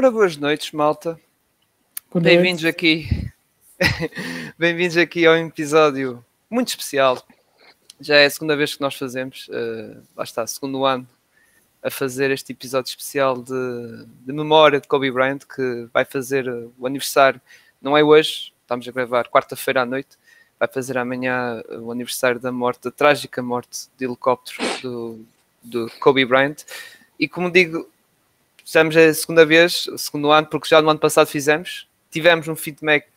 Ora, boas noites, malta. Bem-vindos aqui. Bem-vindos aqui ao episódio muito especial. Já é a segunda vez que nós fazemos, uh, lá está, segundo ano, a fazer este episódio especial de, de memória de Kobe Bryant, que vai fazer o aniversário, não é hoje, estamos a gravar quarta-feira à noite, vai fazer amanhã o aniversário da morte, da trágica morte de helicóptero do, do Kobe Bryant. E como digo, estamos a segunda vez, o segundo ano, porque já no ano passado fizemos, tivemos um feedback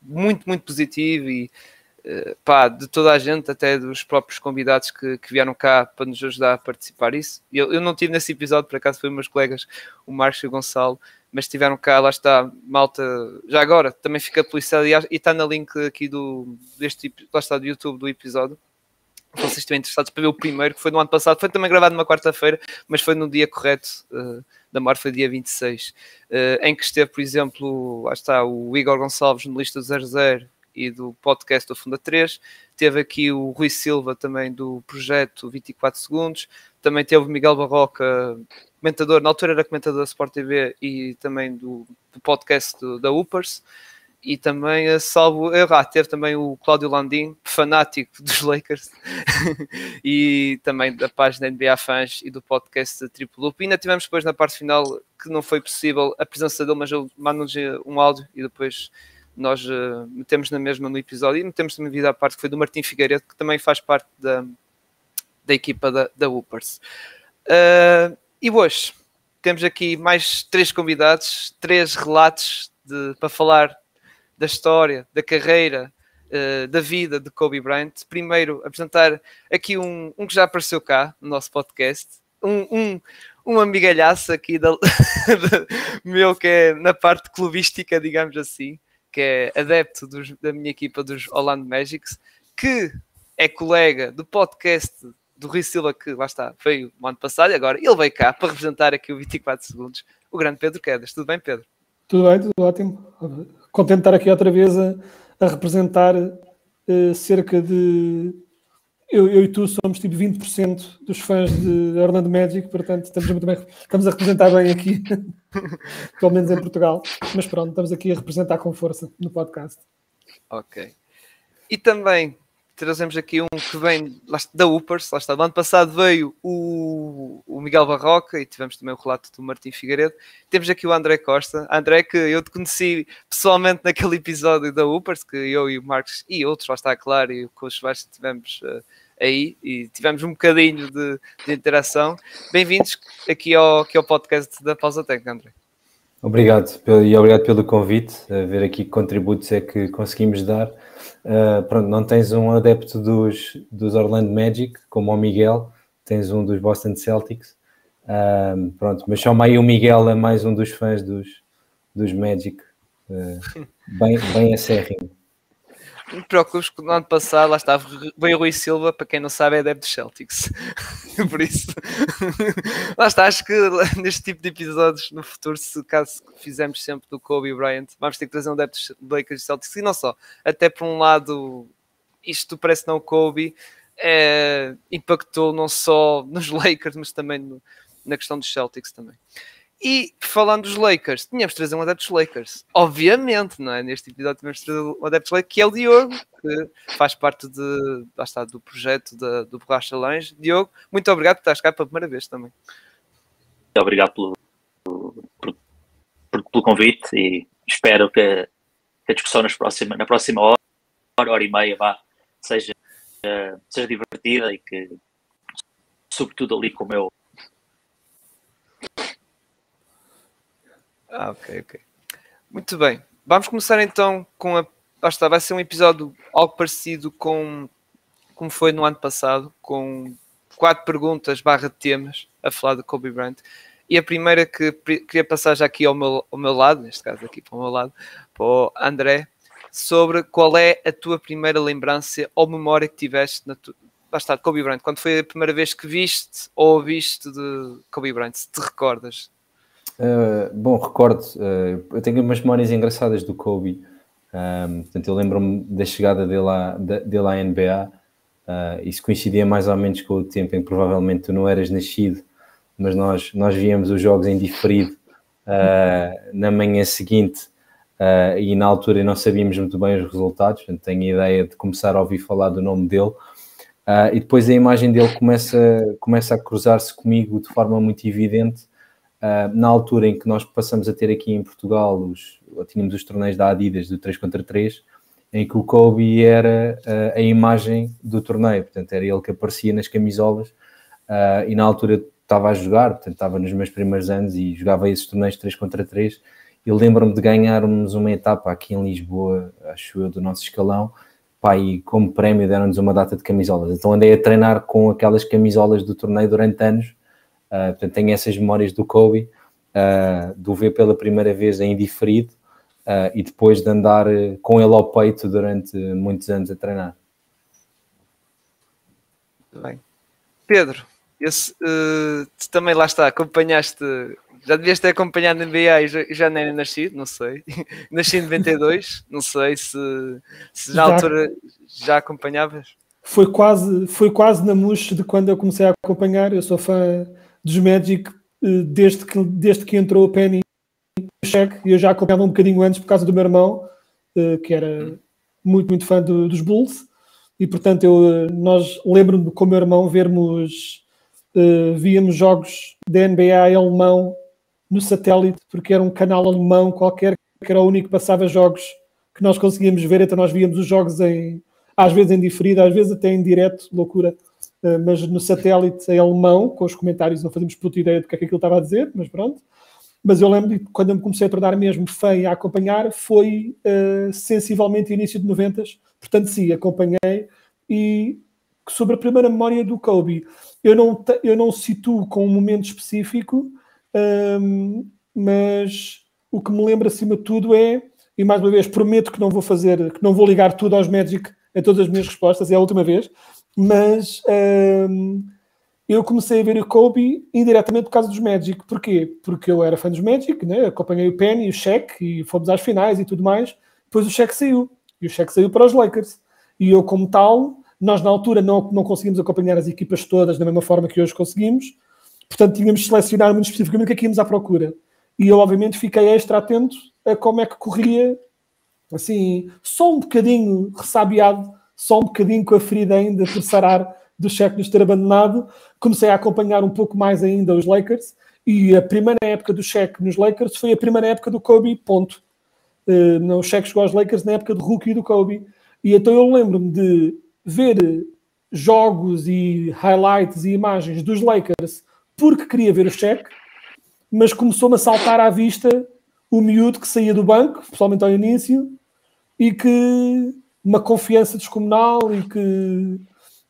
muito, muito positivo e uh, pá, de toda a gente, até dos próprios convidados que, que vieram cá para nos ajudar a participar isso. Eu, eu não tive nesse episódio, por acaso foi meus colegas, o Marcos e o Gonçalo, mas estiveram cá, lá está, malta, já agora, também fica policiado e, está na link aqui do, deste, lá está, do YouTube do episódio, vocês estiverem interessados para ver o primeiro, que foi no ano passado, foi também gravado numa quarta-feira, mas foi no dia correto uh, da morte, foi dia 26, uh, eh, em que esteve, por exemplo, lá está, o Igor Gonçalves no lista do 00 e do podcast do Funda 3, teve aqui o Rui Silva também do projeto 24 Segundos, também teve o Miguel Barroca comentador, na altura era comentador da Sport TV e também do, do podcast do, da Upers. E também, a salvo ah, teve também o Cláudio Landim, fanático dos Lakers, e também da página NBA Fans e do podcast Triple Loop. E ainda tivemos depois na parte final que não foi possível a presença dele, mas eu mando-lhes um áudio e depois nós uh, metemos na mesma no episódio e metemos também vida à parte que foi do Martim Figueiredo, que também faz parte da, da equipa da, da Upers. Uh, e hoje temos aqui mais três convidados, três relatos de, para falar da história, da carreira, uh, da vida de Kobe Bryant. Primeiro, apresentar aqui um, um que já apareceu cá no nosso podcast, um, um, um amigalhaço aqui da, meu que é na parte clubística, digamos assim, que é adepto dos, da minha equipa dos Orlando Magics, que é colega do podcast do Rui Silva, que lá está, veio no ano passado e agora ele veio cá para representar aqui o 24 segundos, o grande Pedro Quedas. Tudo bem, Pedro? Tudo bem, tudo ótimo. Contente de estar aqui outra vez a, a representar uh, cerca de. Eu, eu, e tu somos tipo 20% dos fãs de Orlando Magic, portanto estamos muito bem, estamos a representar bem aqui, pelo menos em Portugal. Mas pronto, estamos aqui a representar com força no podcast. Ok. E também trazemos aqui um que vem da Upers, lá está, do ano passado veio o, o Miguel Barroca e tivemos também o relato do Martim Figueiredo. Temos aqui o André Costa, André que eu te conheci pessoalmente naquele episódio da Upers, que eu e o Marcos e outros, lá está claro, e com os Sebastião tivemos uh, aí e tivemos um bocadinho de, de interação. Bem-vindos aqui ao, aqui ao podcast da Pausa Técnica, André. Obrigado e obrigado pelo convite, a ver aqui que contributos é que conseguimos dar. Uh, pronto, não tens um adepto dos, dos Orlando Magic, como o Miguel, tens um dos Boston Celtics. Uh, pronto, mas chama aí o Miguel é mais um dos fãs dos, dos Magic, uh, bem, bem acérrimo. Não te preocupes que no ano passado lá estava veio Rui Silva, para quem não sabe, é dos Celtics. Por isso, lá está. Acho que neste tipo de episódios no futuro, se caso fizermos sempre do Kobe Bryant, vamos ter que trazer um dos Lakers e Celtics. E não só, até por um lado, isto parece não Kobe, é, impactou não só nos Lakers, mas também no, na questão dos Celtics também. E falando dos Lakers, tínhamos de trazer um adepto dos Lakers. Obviamente, não é? Neste episódio tínhamos de trazer um adepto dos Lakers, que é o Diogo, que faz parte de, está, do projeto do Borracha Lange. Diogo, muito obrigado por estar cá pela primeira vez também. Obrigado pelo, por, pelo convite e espero que, que a discussão nas próxima, na próxima hora, hora e meia, vá, seja, seja divertida e que, sobretudo ali com o meu Ah, ok, ok. Muito bem. Vamos começar então com a. Ah, está, vai ser um episódio algo parecido com como foi no ano passado, com quatro perguntas barra temas a falar de Kobe Bryant. E a primeira que queria passar já aqui ao meu, ao meu lado, neste caso aqui para o meu lado, para o André, sobre qual é a tua primeira lembrança ou memória que tiveste na tua. Basta, Kobe Bryant, quando foi a primeira vez que viste ou ouviste de Kobe Bryant, se te recordas? Uh, bom, recordo, uh, eu tenho umas memórias engraçadas do Kobe. Um, portanto, eu lembro-me da chegada dele à, dele à NBA. Uh, ah, isso coincidia mais ou menos com o tempo em que provavelmente tu não eras nascido, mas nós, nós víamos os jogos em diferido uh, na manhã seguinte uh, e na altura não sabíamos muito bem os resultados, portanto tenho a ideia de começar a ouvir falar do nome dele. Uh, e depois a imagem dele começa, começa a cruzar-se comigo de forma muito evidente na altura em que nós passamos a ter aqui em Portugal os, tínhamos os torneios da Adidas do 3 contra 3 em que o Kobe era uh, a imagem do torneio, portanto era ele que aparecia nas camisolas uh, e na altura estava a jogar, portanto estava nos meus primeiros anos e jogava esses torneios 3 contra 3 e lembro-me de ganharmos uma etapa aqui em Lisboa, acho eu, do nosso escalão, pá, e como prémio deram-nos uma data de camisolas, então andei a treinar com aquelas camisolas do torneio durante anos, uh, portanto tenho essas memórias do Kobe, do ver pela primeira vez em diferido, uh, e depois de andar com ele ao peito durante muitos anos a treinar. Bem. Pedro, esse, uh, também lá está, acompanhaste, já devias ter acompanhado na NBA e já, já nem era nascido, não sei. Nasci em 92, não sei se, se na já, altura já acompanhavas. Foi quase, foi quase na mousse de quando eu comecei a acompanhar. Eu sou fã dos Magic eh, desde que, desde que entrou o Penny cheque, eu já acompanhava um bocadinho antes por causa do meu irmão, eh, que era muito, muito fã do, dos Bulls, e portanto eu, eh, nós lembro-me com o meu irmão vermos, víamos jogos da NBA alemão no satélite, porque era um canal alemão qualquer, que era o único que passava jogos que nós conseguíamos ver, então nós víamos os jogos em, às vezes em diferido, às vezes até em direto, loucura, mas no satélite em alemão, com os comentários, não fazíamos puta ideia do que é que aquilo estava a dizer, mas pronto. Mas eu lembro que quando eu me comecei a tornar mesmo feio a acompanhar foi uh, sensivelmente início de 90, portanto sim, acompanhei e sobre a primeira memória do Kobe, eu não, eu não situo com um momento específico, um, ehm, mas o que me lembra acima de tudo é, e mais uma vez prometo que não vou fazer, que não vou ligar tudo aos Magic em todas as minhas respostas, é a última vez, mas um, ehm, eu comecei a ver o Kobe indiretamente por causa dos Magic. Porquê? Porque eu era fã dos Magic, né? acompanhei o Penny e o Shaq e fomos às finais e tudo mais. Depois o Shaq saiu. E o Shaq saiu para os Lakers. E eu, como tal, nós na altura não, não conseguimos acompanhar as equipas todas da mesma forma que hoje conseguimos. Portanto, tínhamos de selecionar muito especificamente o que é que íamos à procura. E eu, obviamente, fiquei extra atento a como é que corria, assim, só um bocadinho ressabiado, só um bocadinho com a ferida ainda por sarar do Shaq nos ter abandonado, comecei a acompanhar um pouco mais ainda os Lakers e a primeira época do Shaq nos Lakers foi a primeira época do Kobe, ponto. Uh, o Shaq chegou aos Lakers na época do rookie do Kobe. E então eu lembro-me de ver jogos e highlights e imagens dos Lakers porque queria ver o Shaq, mas começou-me a saltar à vista o miúdo que saía do banco, pessoalmente ao início, e que uma confiança descomunal e que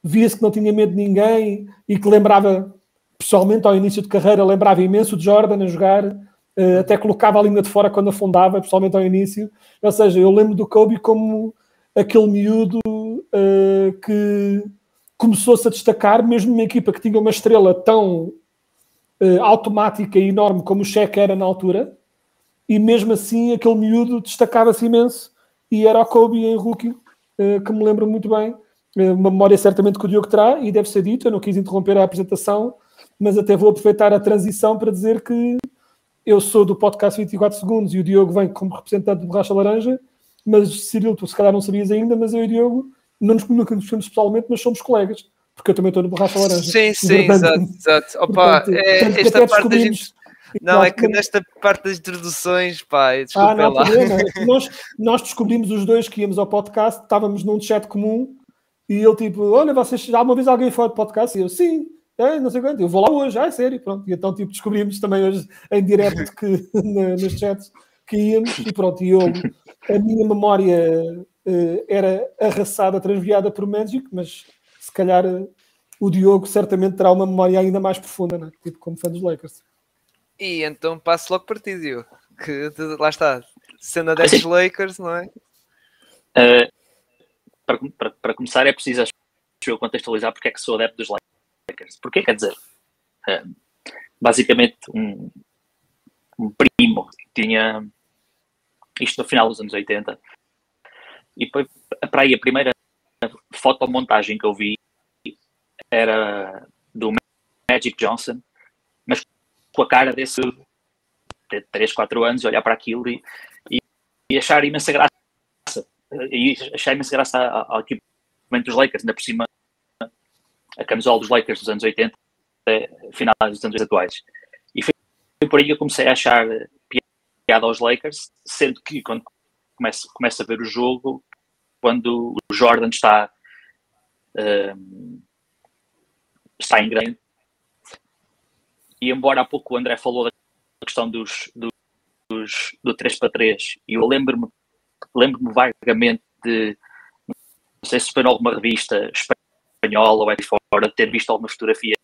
via-se que não tinha medo de ninguém e que lembrava, pessoalmente ao início de carreira, lembrava imenso de Jordan a jogar, uh, até colocava a língua de fora quando afundava, pessoalmente ao início. Ou seja, eu lembro do Kobe como aquele miúdo uh, que começou-se a destacar, mesmo numa equipa que tinha uma estrela tão uh, automática e enorme como o Shaq era na altura, e mesmo assim aquele miúdo destacava-se imenso e era o Kobe em rookie, que me lembro muito bem eh, uma memória certamente que o Diogo terá e deve ser dito, eu não quis interromper a apresentação, mas até vou aproveitar a transição para dizer que eu sou do podcast 24 segundos e o Diogo vem como representante do Borracha Laranja, mas Cirilo, tu se calhar não sabias ainda, mas eu e o Diogo não nos, nunca nos conhecemos pessoalmente, mas somos colegas, porque eu também estou no Borracha Laranja. Sim, sim, portanto, exato, exato. Opa, portanto, é, portanto, esta parte da gente... Não, é que nesta parte das introduções, pá, desculpa ah, não, lá. Problema. nós, nós descobrimos os dois que íamos ao podcast, estávamos num chat comum e ele tipo, olha, vocês já uma vez alguém foi de podcast? E eu, sim, é, não sei quanto, eu vou lá hoje, ah, é sério, pronto. E então tipo, descobrimos também hoje em direto que, nos chats que íamos e pronto, e eu, a minha memória uh, era arrasada, transviada por Magic, mas se calhar uh, o Diogo certamente terá uma memória ainda mais profunda, né? tipo como fã dos Lakers. E então passo logo para ti, Diogo, que lá está, sendo a desses Lakers, não é? Uh, para, para, para começar, é preciso eu contextualizar porque é que sou adepto dos Lakers. Porque quer dizer, eh, basicamente, um, um primo que tinha isto no final dos anos 80 e foi para aí a primeira fotomontagem que eu vi era do Magic Johnson, com a cara desse ter 3, 4 anos olhar para aquilo e, e, e achar imensa graça. E achar imensa graça ao, ao equipamento dos Lakers, ainda por cima a camisola dos Lakers dos anos 80, finais dos anos atuais. E foi por aí que eu comecei a achar piada aos Lakers, sendo que quando começo, começo a ver o jogo, quando o Jordan está um, está em grande e embora há pouco o André falou da questão dos, dos do 3 para 3 e eu lembro-me lembro-me vagamente de não sei se foi em alguma revista espanhola ou é de fora de ter visto algumas fotografias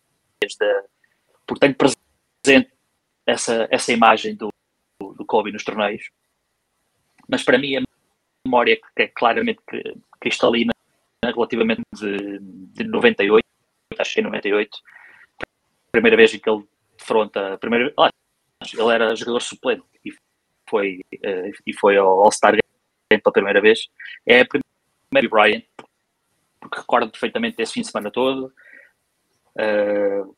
da porque tenho presente essa, essa imagem do, do Kobe nos torneios. Mas para mim a memória que é claramente cristalina relativamente de, de 98 acho que em 98 primeira vez em que ele defronta primeira ah, ele era jogador suplente e foi, uh, e foi ao All-Star Game pela primeira vez. É a primeira Bryant porque recordo perfeitamente desse fim de semana todo. Uh,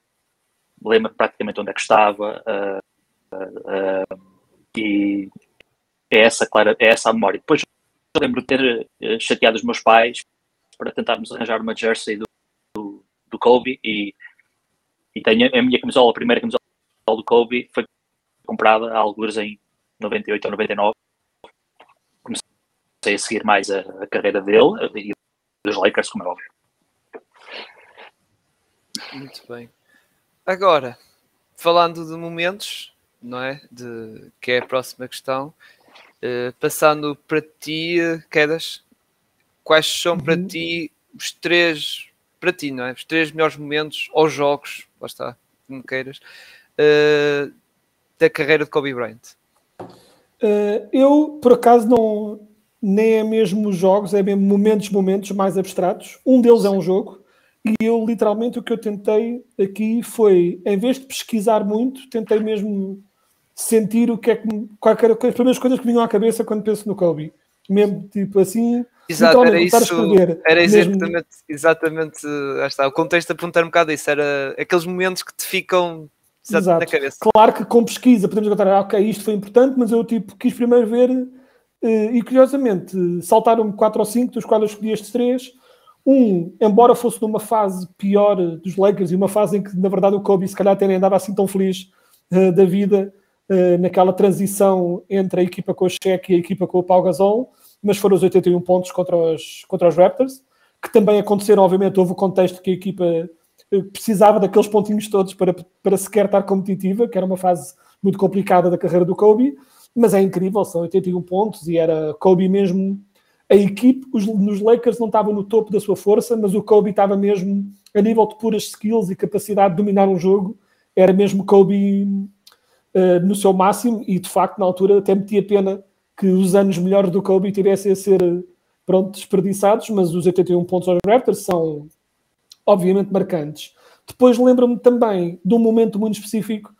lembro praticamente onde é que estava uh, uh, e é essa, clara, é essa a memória. Depois lembro de ter chateado os meus pais para tentarmos arranjar uma jersey do, do, do Kobe e, e tenho a minha camisola, a primeira camisola do Kobe foi comprada há alguns em 98 ou 99. Comecei a seguir mais a, a carreira dele e dos Lakers, como é óbvio. Muito bem. Agora, falando de momentos, não é? De, que é a próxima questão, uh, passando para ti, Quedas, quais são para uhum. ti os três, para ti, não é? Os três melhores momentos ou jogos, lá está, como queiras, uh, da carreira de Kobe Bryant? Uh, eu, por acaso, não nem é mesmo os jogos, é mesmo momentos, momentos mais abstratos. Um deles é um jogo, e eu literalmente o que eu tentei aqui foi, em vez de pesquisar muito, tentei mesmo sentir o que é que qualquer, as primeiras coisas que vinham à cabeça quando penso no Kobe. Mesmo tipo assim, Exato, era isso, era exatamente, exatamente está, o contexto a apontar um bocado isso, era aqueles momentos que te ficam Exato. na cabeça. Claro que com pesquisa podemos contar, ah, ok, isto foi importante, mas eu tipo quis primeiro ver eh, e curiosamente saltaram-me quatro ou cinco, dos quais eu escolhi estes três. Um, embora fosse numa fase pior dos Lakers e uma fase em que na verdade o Kobe se calhar até nem andava assim tão feliz uh, da vida, uh, naquela transição entre a equipa com o Shaq e a equipa com o Pau Gasol, mas foram os 81 pontos contra os, contra os Raptors, que também aconteceram, obviamente, houve o contexto que a equipa eh, precisava daqueles pontinhos todos para, para sequer estar competitiva, que era uma fase muito complicada da carreira do Kobe, mas é incrível, são 81 pontos e era Kobe mesmo. A equipe, os, nos Lakers não estavam no topo da sua força, mas o Kobe estava mesmo a nível de puras skills e capacidade de dominar um jogo, era mesmo Kobe uh, no seu máximo e de facto na altura até metia pena que os anos melhores do Kobe tivessem a ser pronto, desperdiçados, mas os 81 pontos aos Raptors são obviamente marcantes. Depois lembro-me também de um momento muito específico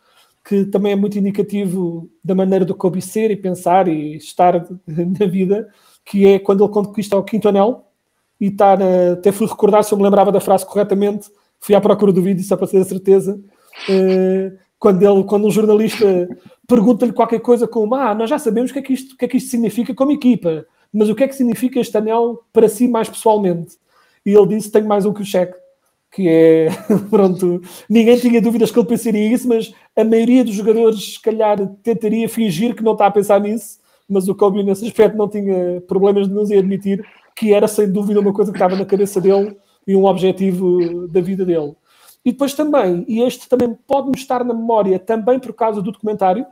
que também é muito indicativo da maneira do Kobe ser e pensar e estar na vida, que é quando ele conquista o quinto anel e está na... até fui recordar se eu me lembrava da frase corretamente, fui à procura do vídeo só para ter a certeza, uh, quando, ele, quando um jornalista pergunta-lhe qualquer coisa como ah, nós já sabemos o que, é que, isto, o que é que isto significa como equipa, mas o que é que significa este anel para si mais pessoalmente? E ele disse, tenho mais um que o cheque, que é, pronto, ninguém tinha dúvidas que ele pensaria isso, mas a maioria dos jogadores, se calhar, tentaria fingir que não está a pensar nisso, mas o Kobe nesse aspecto não tinha problemas de nos admitir que era sem dúvida uma coisa que estava na cabeça dele e um objetivo da vida dele. E depois também, e este também pode-me estar na memória também por causa do documentário,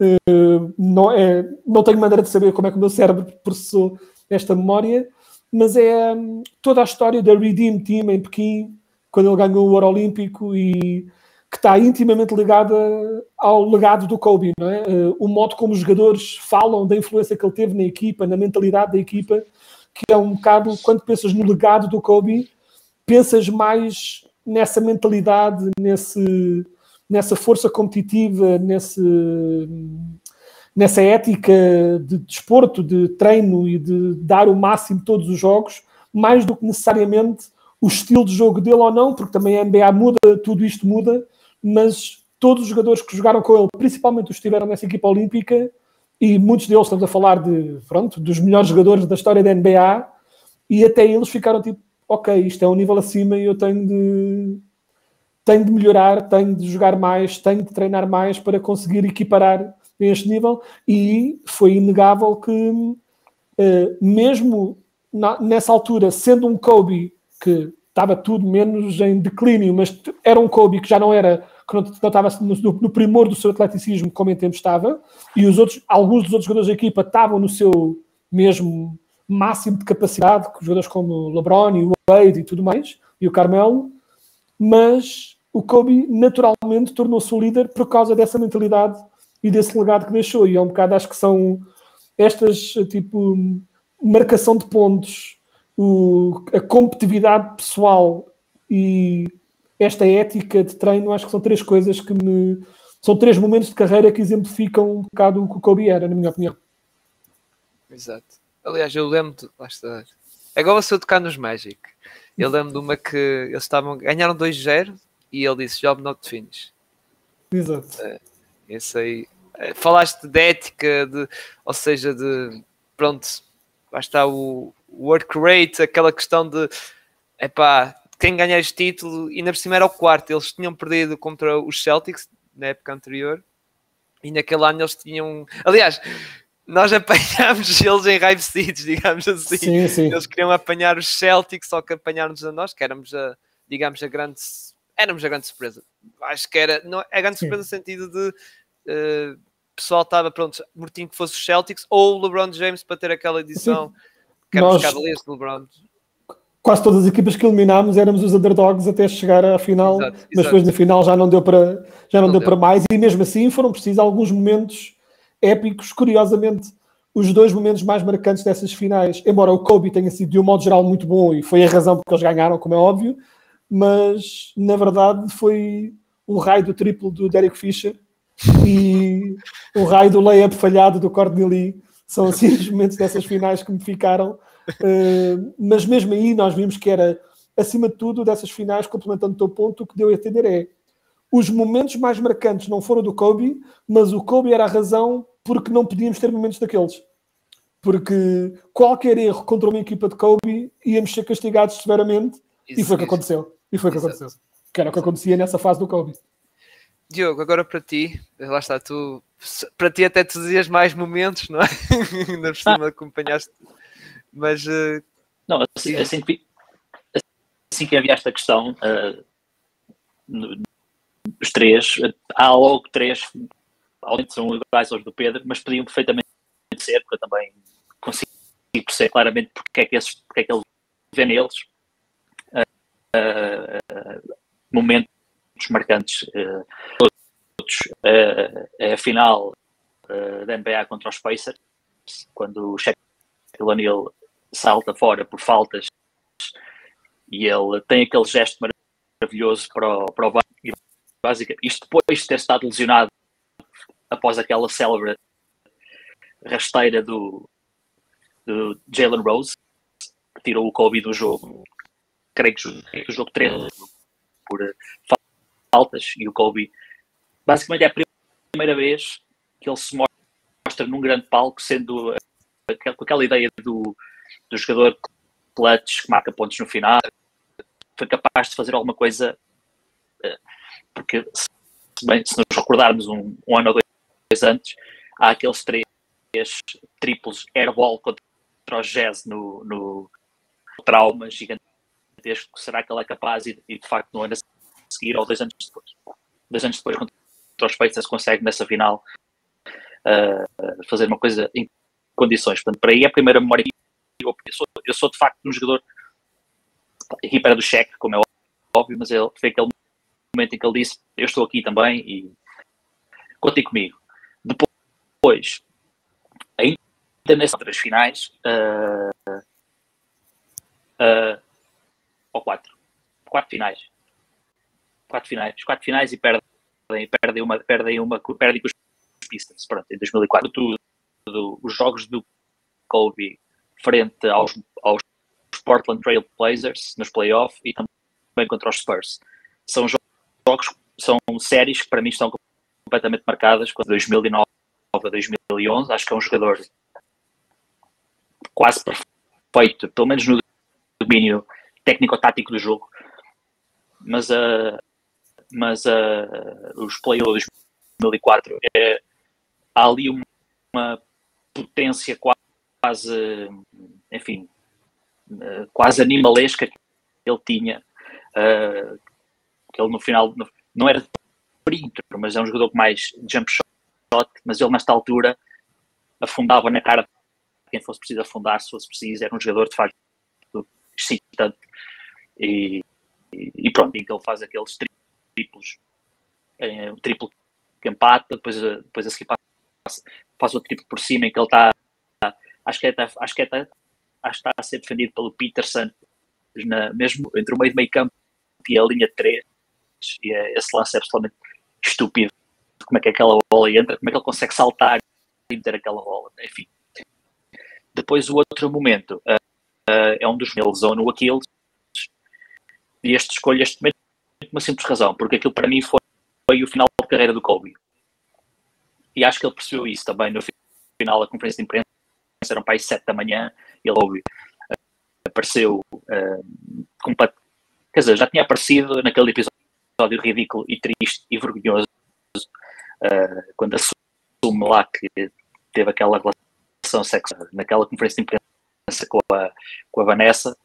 uh, não, é, não tenho maneira de saber como é que o meu cérebro processou esta memória, mas é um, toda a história da Redeem Team em Pequim, quando ele ganhou o Ouro Olímpico e que está intimamente ligada ao legado do Kobe, não é? Uh, o modo como os jogadores falam da influência que ele teve na equipa, na mentalidade da equipa, que é um bocado, quando pensas no legado do Kobe, pensas mais nessa mentalidade, nesse, nessa força competitiva, nesse, nessa ética de desporto, de treino e de dar o máximo todos os jogos, mais do que necessariamente o estilo de jogo dele ou não, porque também a NBA muda, tudo isto muda, mas todos os jogadores que jogaram com ele, principalmente os que estiveram nessa equipa olímpica, e muitos deles estamos a falar de, pronto, dos melhores jogadores da história da NBA, e até eles ficaram tipo, ok, isto é um nível acima e eu tenho de tenho de melhorar, tenho de jogar mais, tenho de treinar mais para conseguir equiparar este nível. E foi inegável que uh, mesmo nessa altura, sendo um Kobe que estava tudo menos em declínio, mas era um Kobe que já não era que não, não estava no, no, primor do seu atleticismo como em tempo estava, e os outros, alguns dos outros jogadores da equipa estavam no seu mesmo máximo de capacidade, jogadores como LeBron e o Wade e tudo mais, e o Carmelo, mas o Kobe naturalmente tornou-se o líder por causa dessa mentalidade e desse legado que deixou, e é um bocado, acho que são estas, tipo, marcação de pontos, o, a competitividade pessoal e esta ética de treino, acho que são três coisas que me. São três momentos de carreira que exemplificam um bocado o que o Kobe era, na minha opinião. Exato. Aliás, eu lembro. De, lá está. Agora se eu tocar nos Magic. Eu lembro de uma que eles estavam. Ganharam 2-0 e ele disse Job not finish. Exato. É, esse aí. É, falaste de ética, de, ou seja, de. Pronto. Lá está o work rate, aquela questão de. Epá, quem ganhar este título, e na por cima era o quarto, eles tinham perdido contra os Celtics na época anterior, e naquele ano eles tinham. Aliás, nós apanhámos eles em Rive Seeds, digamos assim. Sim, sim. Eles queriam apanhar os Celtics, só que apanharam-nos a nós, que éramos a, digamos, a grande. Éramos a grande surpresa. Acho que era. Não, a grande surpresa no sentido de. Uh, pessoal estava pronto, mortinho que fosse os Celtics ou o LeBron James para ter aquela edição. Sim. Que era nós... Cavaliers de LeBron quase todas as equipas que eliminámos éramos os underdogs até chegar à final, exato, exato. mas depois na final já não deu para já não, não deu, deu, para mais e mesmo assim foram precisos alguns momentos épicos, curiosamente os dois momentos mais marcantes dessas finais, embora o Kobe tenha sido de um modo geral muito bom e foi a razão porque eles ganharam, como é óbvio, mas na verdade foi o raio do triplo do Derek Fisher e o raio do layup falhado do Courtney são assim os momentos dessas finais que me ficaram. Uh, mas mesmo aí nós vimos que era, acima de tudo, dessas finais, complementando o teu ponto, o que deu a entender é os momentos mais marcantes não foram do Kobe, mas o Kobe era a razão porque não podíamos ter momentos daqueles. Porque qualquer erro contra uma equipa de Kobe íamos ser castigados severamente isso, e foi o que aconteceu. E foi o que aconteceu. Que era o que acontecia nessa fase do Kobe. Diogo, agora para ti, lá está, tu para ti até tu dizias mais momentos, não é? Ainda por cima acompanhaste mas. Uh, não, assim, assim, que, assim que havia esta questão, uh, no, os três, há logo três, de são iguais aos do Pedro, mas podiam perfeitamente ser, porque eu também consigo perceber claramente porque é que, esses, porque é que ele vê neles uh, momentos marcantes. todos, é a final da NBA contra os Pacers, quando o Shaquille O'Neal salta fora por faltas e ele tem aquele gesto maravilhoso para o, para o basicamente, isto depois de ter estado lesionado após aquela célebre rasteira do, do Jalen Rose, que tirou o Kobe do jogo, creio que o jogo 3 por faltas, e o Kobe basicamente é a primeira vez que ele se mostra num grande palco, sendo com aquela ideia do do jogador clutch que marca pontos no final, foi capaz de fazer alguma coisa, eh, porque se, bem, se nos recordarmos um, um, ano ou dois antes, há aqueles três triplos airball contra o Jazz no, no trauma gigantesco, será que ele é capaz e, e de facto no ano a seguir ou dois anos depois, dois anos depois contra os Pacers consegue nessa final uh, fazer uma coisa em condições, portanto para aí é a primeira memória eu, sou, eu sou de facto um jogador. A equipa era do cheque, como é óbvio, mas ele, foi aquele momento em que ele disse: Eu estou aqui também e contem comigo. Depois, ainda nessas outras finais, uh, uh, ou quatro, quatro finais, quatro finais, quatro finais e perdem, perdem uma, perdem uma, perdem com os Pistons, pronto, em 2004. Tudo, tudo, os jogos do Kobe frente aos, aos Portland Trail Blazers nos playoffs e também contra os Spurs. São jogos são séries que para mim estão completamente marcadas com 2009 a 2011. Acho que é um jogador quase perfeito, pelo menos no domínio técnico-tático do jogo. Mas, uh, mas uh, os playoffs 2004 é, há ali uma, uma potência quase, enfim, uh, quase animalesca que ele tinha. Uh, que ele no final não era perímetro, mas é um jogador com mais jump shot, mas ele nesta altura afundava na cara quem fosse preciso afundar, se fosse preciso, era um jogador de facto excitante e, e, pronto, que ele faz aqueles triplos, um triplo que empata, depois, depois a seguir faz o triplo por cima em que ele está, acho que é, acho que é, acho que está a ser defendido pelo Peterson, na, mesmo entre o meio de meio campo e a linha 3, e é, esse lance é absolutamente estúpido. Como é que aquela bola entra, como é que ele consegue saltar e meter aquela bola, enfim. Depois o outro momento uh, uh, é um dos meus ou no Aquiles, e este escolho este momento por uma simples razão, porque aquilo para mim foi, foi o final de carreira do Kobe. E acho que ele percebeu isso também no final da conferência de imprensa, eram para aí sete da manhã, e ele ouve, uh, apareceu uh, quer dizer, já tinha aparecido naquele episódio ridículo e triste e vergonhoso, uh, quando assume lá que teve aquela relação sexual naquela conferência de imprensa com a, com a Vanessa,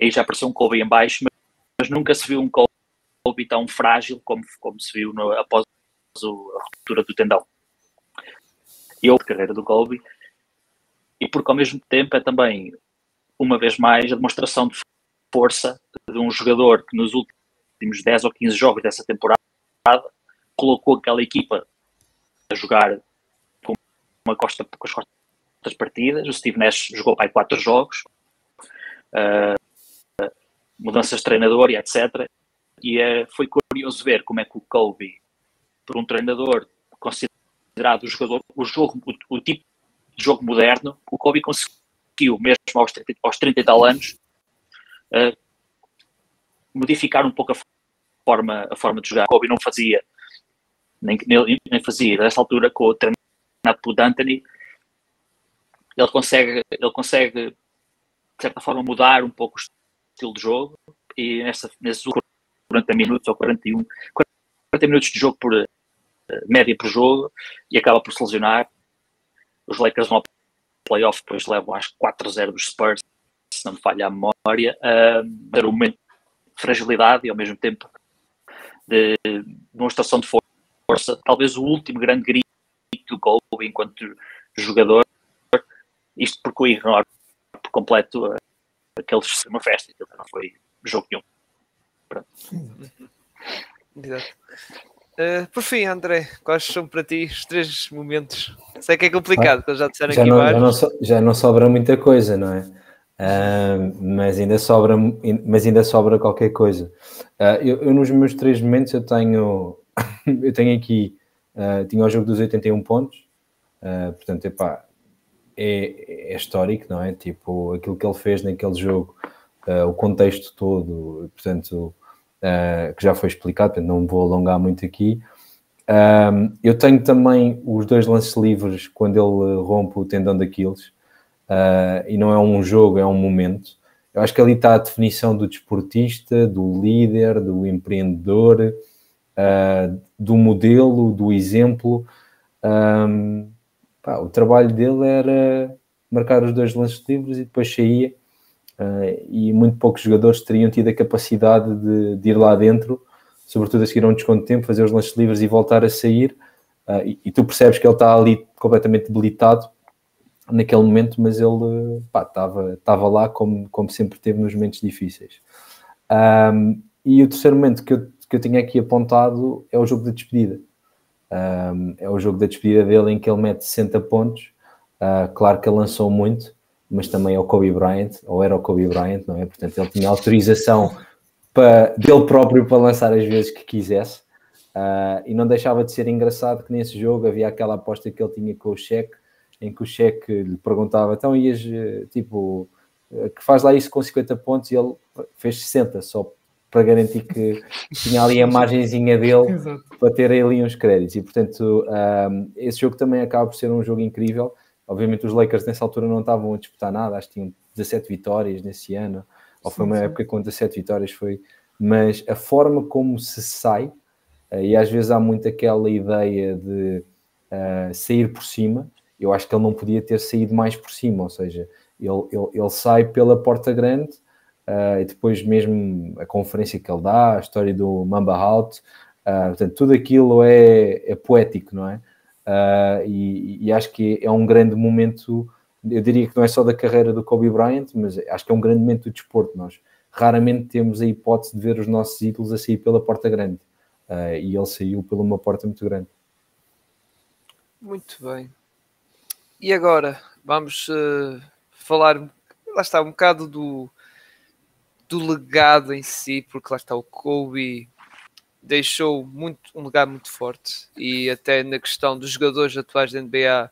aí já apareceu um Kobe em baixo, mas, mas nunca se viu um Kobe tão frágil como, como se viu no, após o, a ruptura do tendão. E a carreira do Kobe, e porque ao mesmo tempo é também, uma vez mais, a demonstração de força de um jogador que nos últimos 10 ou 15 jogos dessa temporada colocou aquela equipa a jogar com uma costa, com as costas partidas. O Steve Nash jogou aí 4 jogos, uh, mudanças de treinador e etc. E uh, foi curioso ver como é que o Kobe, por um treinador considerado o jogador, o jogo, o, o tipo de jogo moderno, o Kobe conseguiu, mesmo aos 30, aos 30 e tal anos, uh, modificar um pouco a forma, a forma de jogar. Kobe não fazia, nem, nem, nem fazia, nessa altura, com o treinado por D'Antoni, ele consegue, ele consegue, de certa forma, mudar um pouco o estilo de jogo e nessa, nesses 40 minutos ou 41, 40 minutos de jogo por uh, média por jogo e acaba por se lesionar. Os Lakers vão ao playoff, depois levam acho 4-0 dos Spurs se não me falha a memória, uh, um momento de fragilidade e ao mesmo tempo de demonstração de força. Talvez o último grande grito do Kobe enquanto jogador, isto porque o ignoro por completo uh, aqueles uma festa, não foi jogo nenhum. Pronto. Exato. Uh, por fim, André, quais são para ti os três momentos? Sei que é complicado, ah, já disseram já aqui não, vários. Já não, so, já não sobra muita coisa, não é? Uh, mas ainda sobra mas ainda sobra qualquer coisa. Uh, eu, eu, nos meus três momentos eu tenho eu tenho aqui uh, tinha o jogo dos 81 pontos. Portanto epá, é, é histórico não é? Tipo aquilo que ele fez naquele jogo o contexto todo portanto que já foi explicado portanto não vou alongar muito aqui. Eu tenho também os dois lances livres quando ele rompe o tendão daqueles uh, e não é um jogo, é um momento. Eu acho que ali está a definição do desportista, do líder, do empreendedor, uh, do modelo, do exemplo. Um, pá, o trabalho dele era marcar os dois lances livres e depois saía. Uh, e muito poucos jogadores teriam tido a capacidade de, de, ir lá dentro, sobretudo a seguir a um desconto de tempo, fazer os lances livres e voltar a sair. Uh, e, e, tu percebes que ele está ali completamente debilitado naquele momento, mas ele estava lá como, como sempre teve nos momentos difíceis. Um, e o terceiro momento que eu, que eu tinha aqui apontado é o jogo da despedida. Um, é o jogo da despedida dele em que ele mete 60 pontos. Uh, claro que ele lançou muito, mas também é o Kobe Bryant, ou era o Kobe Bryant, não é? Portanto, ele tinha autorização para, dele próprio para lançar as vezes que quisesse. Uh, e não deixava de ser engraçado que nesse jogo havia aquela aposta que ele tinha com o cheque em que o cheque lhe perguntava, então ias, eh, tipo, eh, que faz lá isso com 50 pontos e ele fez 60 só para garantir que tinha ali a margenzinha dele Exato. para ter ali uns créditos. E portanto, um, esse jogo também acaba por ser um jogo incrível. Obviamente, os Lakers nessa altura não estavam a disputar nada, acho que tinham 17 vitórias nesse ano, ou foi uma sim. época com 17 vitórias, foi. Mas a forma como se sai, uh, e às vezes há muito aquela ideia de uh, sair por cima, eu acho que ele não podia ter saído mais por cima, ou seja, ele, ele, ele sai pela porta grande uh, e depois mesmo a conferência que ele dá, a história do Mamba Out, uh, portanto, tudo aquilo é, é poético, não é? Uh, e, e, acho que é um grande momento, eu diria que não é só da carreira do Kobe Bryant, mas acho que é um grande momento do desporto. Nós raramente temos a hipótese de ver os nossos ídolos a sair pela porta grande. E ele saiu pela uma porta muito grande. Muito bem. E agora vamos uh, falar, lá está, um bocado do, do legado em si, porque lá está o Kobe deixou muito, um legado muito forte e até na questão dos jogadores atuais da NBA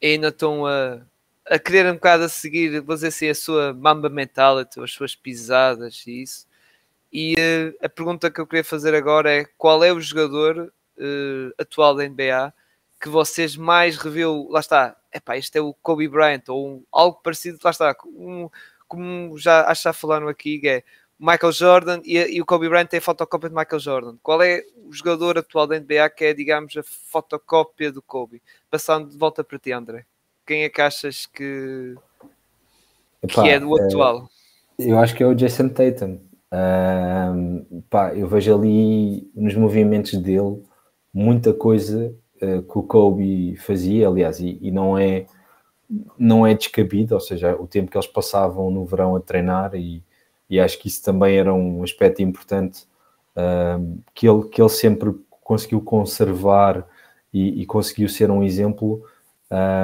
ainda estão a, a querer um bocado a seguir, vou dizer assim, a sua mamba mentality, as suas pisadas e isso. E uh, a pergunta que eu queria fazer agora é qual é o jogador uh, atual da NBA que vocês mais reveu, lá está, epá, este é o Kobe Bryant, ou um, algo parecido, lá está, um, como já acho que já falaram aqui, é Michael Jordan e, e, o Kobe Bryant tem a fotocópia de Michael Jordan. Qual é o jogador atual da NBA que é, digamos, a fotocópia do Kobe? Passando de volta para ti, André. Quem é que achas que, Epá, que é do atual? É, eu acho que é o Jason Tatum. Pá, eu vejo ali nos movimentos dele muita coisa uh, que o Kobe fazia, aliás, e, e não é não é descabido, ou seja, o tempo que eles passavam no verão a treinar e, e acho que isso também era um aspecto importante uh, que, ele, que ele sempre conseguiu conservar e, e conseguiu ser um exemplo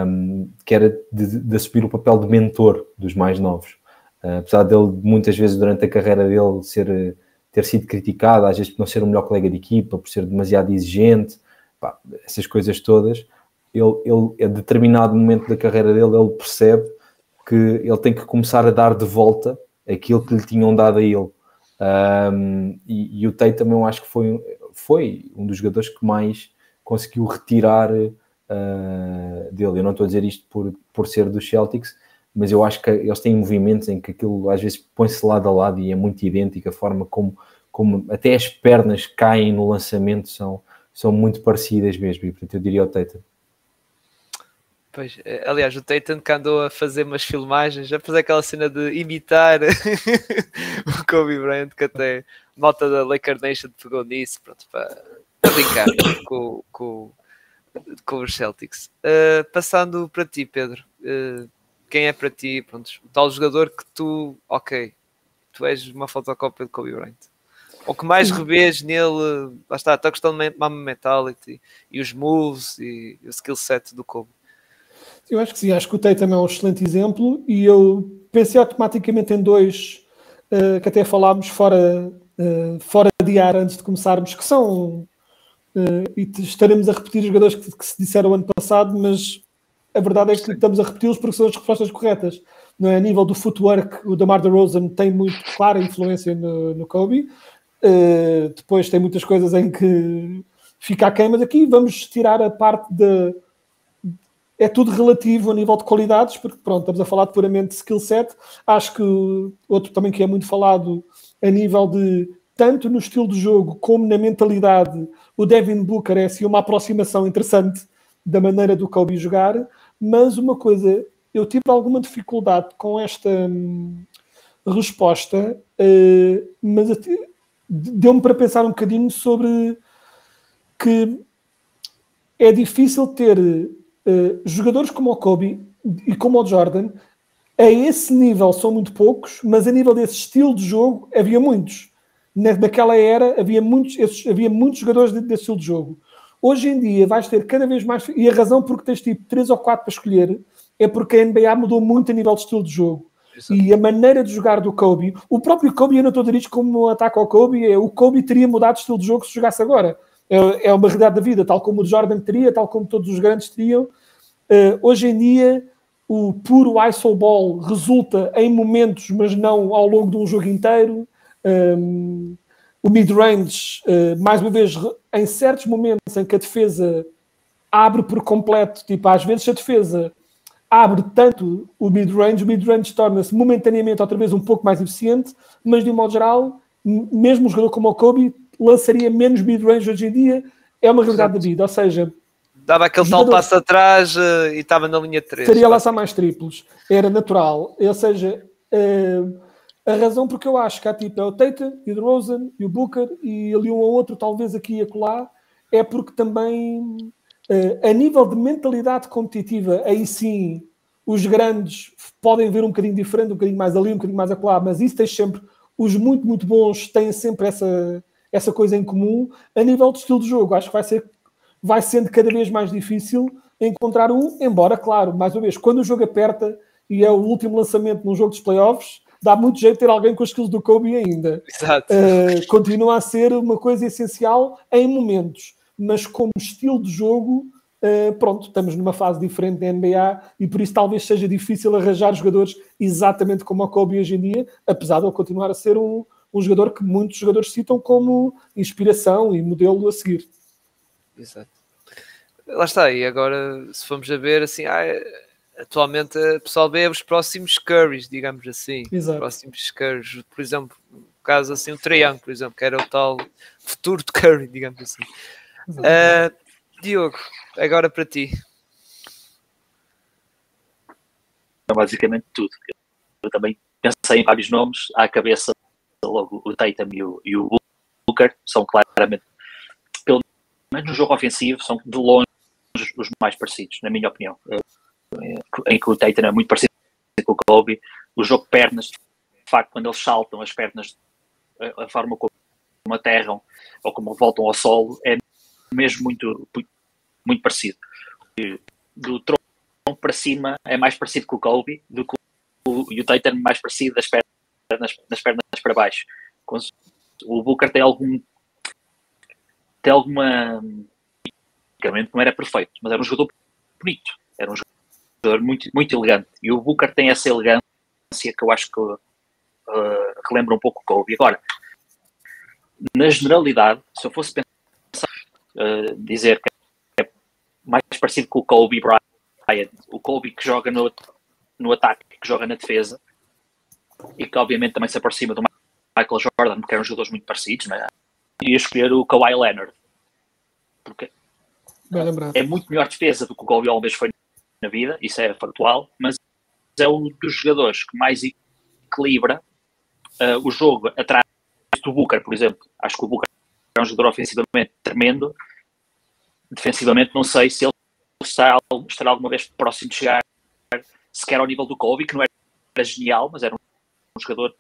um, que era de, de, assumir o papel de mentor dos mais novos. Uh, apesar dele muitas vezes durante a carreira dele ser, ter sido criticado, às vezes por não ser o melhor colega de equipa, por ser demasiado exigente, pá, essas coisas todas, ele, ele, a determinado momento da carreira dele, ele percebe que ele tem que começar a dar de volta aquilo que lhe tinham dado a ele. Um, e, e, o também eu acho que foi, foi um dos jogadores que mais conseguiu retirar uh, dele. Eu não estou a dizer isto por, por ser dos Celtics, mas eu acho que eles têm movimentos em que aquilo às vezes põe-se lado a lado e é muito idêntico, a forma como, como até as pernas caem no lançamento são, são muito parecidas mesmo, e portanto eu diria o Tate. Pois, eh, aliás, o Tatum que andou a fazer umas filmagens, a fazer aquela cena de imitar o Kobe Bryant, que até nota da Laker Nation pegou nisso, pronto, para, brincar com, com, com os Celtics. Uh, passando para ti, Pedro, uh, quem é para ti, pronto, o tal jogador que tu, ok, tu és uma fotocópia de Kobe Bryant? Ou que mais revês nele, lá está, a questão de Mama Mentality e os moves e o skill set do Kobe. Eu acho que sim, acho que o Tatum é um excelente exemplo e eu pensei automaticamente em dois uh, que até falámos fora, uh, fora de ar antes de começarmos, que são, uh, e estaremos a repetir os jogadores que, que, se disseram ano passado, mas a verdade é que estamos a repeti-los porque são as respostas corretas. Não é? A nível do footwork, o DeMar DeRozan tem muito clara influência no, no Kobe. Depois tem muitas coisas em que fica a mas aqui vamos tirar a parte de é tudo relativo a nível de qualidades, porque pronto, estamos a falar de puramente skill set. Acho que outro também que é muito falado a nível de tanto no estilo de jogo como na mentalidade, o Devin Booker é assim uma aproximação interessante da maneira do Kobe jogar, mas uma coisa, eu tive alguma dificuldade com esta hum, resposta, uh, mas deu-me para pensar um bocadinho sobre que é difícil ter uh, jogadores como o Kobe e como o Jordan, a esse nível são muito poucos, mas a nível desse estilo de jogo havia muitos. naquela era havia muitos, esses, havia muitos jogadores desse estilo de jogo. Hoje em dia vais ter cada vez mais, e a razão porque tens tipo 3 ou 4 para escolher é porque a NBA mudou muito a nível de estilo de jogo. Exato. E a maneira de jogar do Kobe, o próprio Kobe, eu não estou a dizer como um ataque ao Kobe, é, o Kobe teria mudado de estilo de jogo se jogasse agora. É, é uma realidade da vida, tal como o Jordan teria, tal como todos os grandes teriam. Uh, hoje em dia, o puro ISO ball resulta em momentos, mas não ao longo de um jogo inteiro. Um, o mid-range, uh, mais uma vez, em certos momentos em que a defesa abre por completo, tipo, às vezes a defesa abre tanto o mid-range, o mid-range torna-se momentaneamente outra vez um pouco mais eficiente, mas de um modo geral, mesmo um jogador como o Kobe lançaria menos mid-range hoje em dia, é uma realidade da vida, ou seja... Dava aquele tal passo atrás uh, e estava na linha 3. Estaria lá só mais triplos, era natural, ou seja... Uh, a razão porque eu acho que há tipo é o Tatum e o Rosen e o Booker e ali um ou outro, talvez aqui e acolá, é porque também a nível de mentalidade competitiva, aí sim os grandes podem ver um bocadinho diferente, um bocadinho mais ali, um bocadinho mais acolá, mas isso tem sempre, os muito, muito bons têm sempre essa, essa coisa em comum. A nível de estilo de jogo, acho que vai ser vai sendo cada vez mais difícil encontrar um, embora, claro, mais uma vez, quando o jogo aperta e é o último lançamento num jogo dos playoffs, dá muito jeito ter alguém com os skills do Kobe ainda. Exato. Uh, continua a ser uma coisa essencial em momentos, mas como estilo de jogo, uh, pronto, estamos numa fase diferente da NBA e por isso talvez seja difícil arranjar jogadores exatamente como o Kobe hoje em dia, apesar de ele continuar a ser um, um jogador que muitos jogadores citam como inspiração e modelo a seguir. Exato. Lá está, e agora se formos a ver assim, ah, atualmente o pessoal vê os próximos Currys, digamos assim. Exato. Próximos Currys. Por exemplo, no caso assim, o Triângulo, por exemplo, que era o tal futuro de Curry, digamos assim. Uh, Diogo, agora para ti. Basicamente tudo. Eu também pensei em vários nomes, à cabeça logo o Tatum e o, e o Booker, são claramente, pelo menos no jogo ofensivo, são de longe os mais parecidos, na minha opinião em que o Tatum é muito parecido com o Kobe. O jogo de pernas, de facto, quando eles saltam as pernas, a, a forma como aterram ou como voltam ao solo, é mesmo muito, muito parecido. Do tronco para cima é mais parecido com o Kobe do que o, e o é mais parecido das pernas, pernas para baixo. O Booker tem algum tem alguma não era perfeito, mas era um jogador bonito. Era um jogador muito, muito elegante. E o Booker tem essa elegância que eu acho que uh, relembra um pouco o Kobe. Agora, na generalidade, se eu fosse pensar, uh, dizer que é mais parecido com o Kobe Bryant, o Kobe que joga no, no ataque, que joga na defesa, e que obviamente também se aproxima do Michael Jordan, porque eram jogadores muito parecidos, não é? ia escolher o Kawhi Leonard. Porque é muito melhor defesa do que o Kobe Alves foi na vida, isso é factual, mas é um dos jogadores que mais equilibra uh, o jogo atrás do Booker, por exemplo. Acho que o Booker é um jogador ofensivamente tremendo. Defensivamente, não sei se ele estará, estará alguma vez próximo de chegar sequer ao nível do Kobe, que não era genial, mas era um jogador.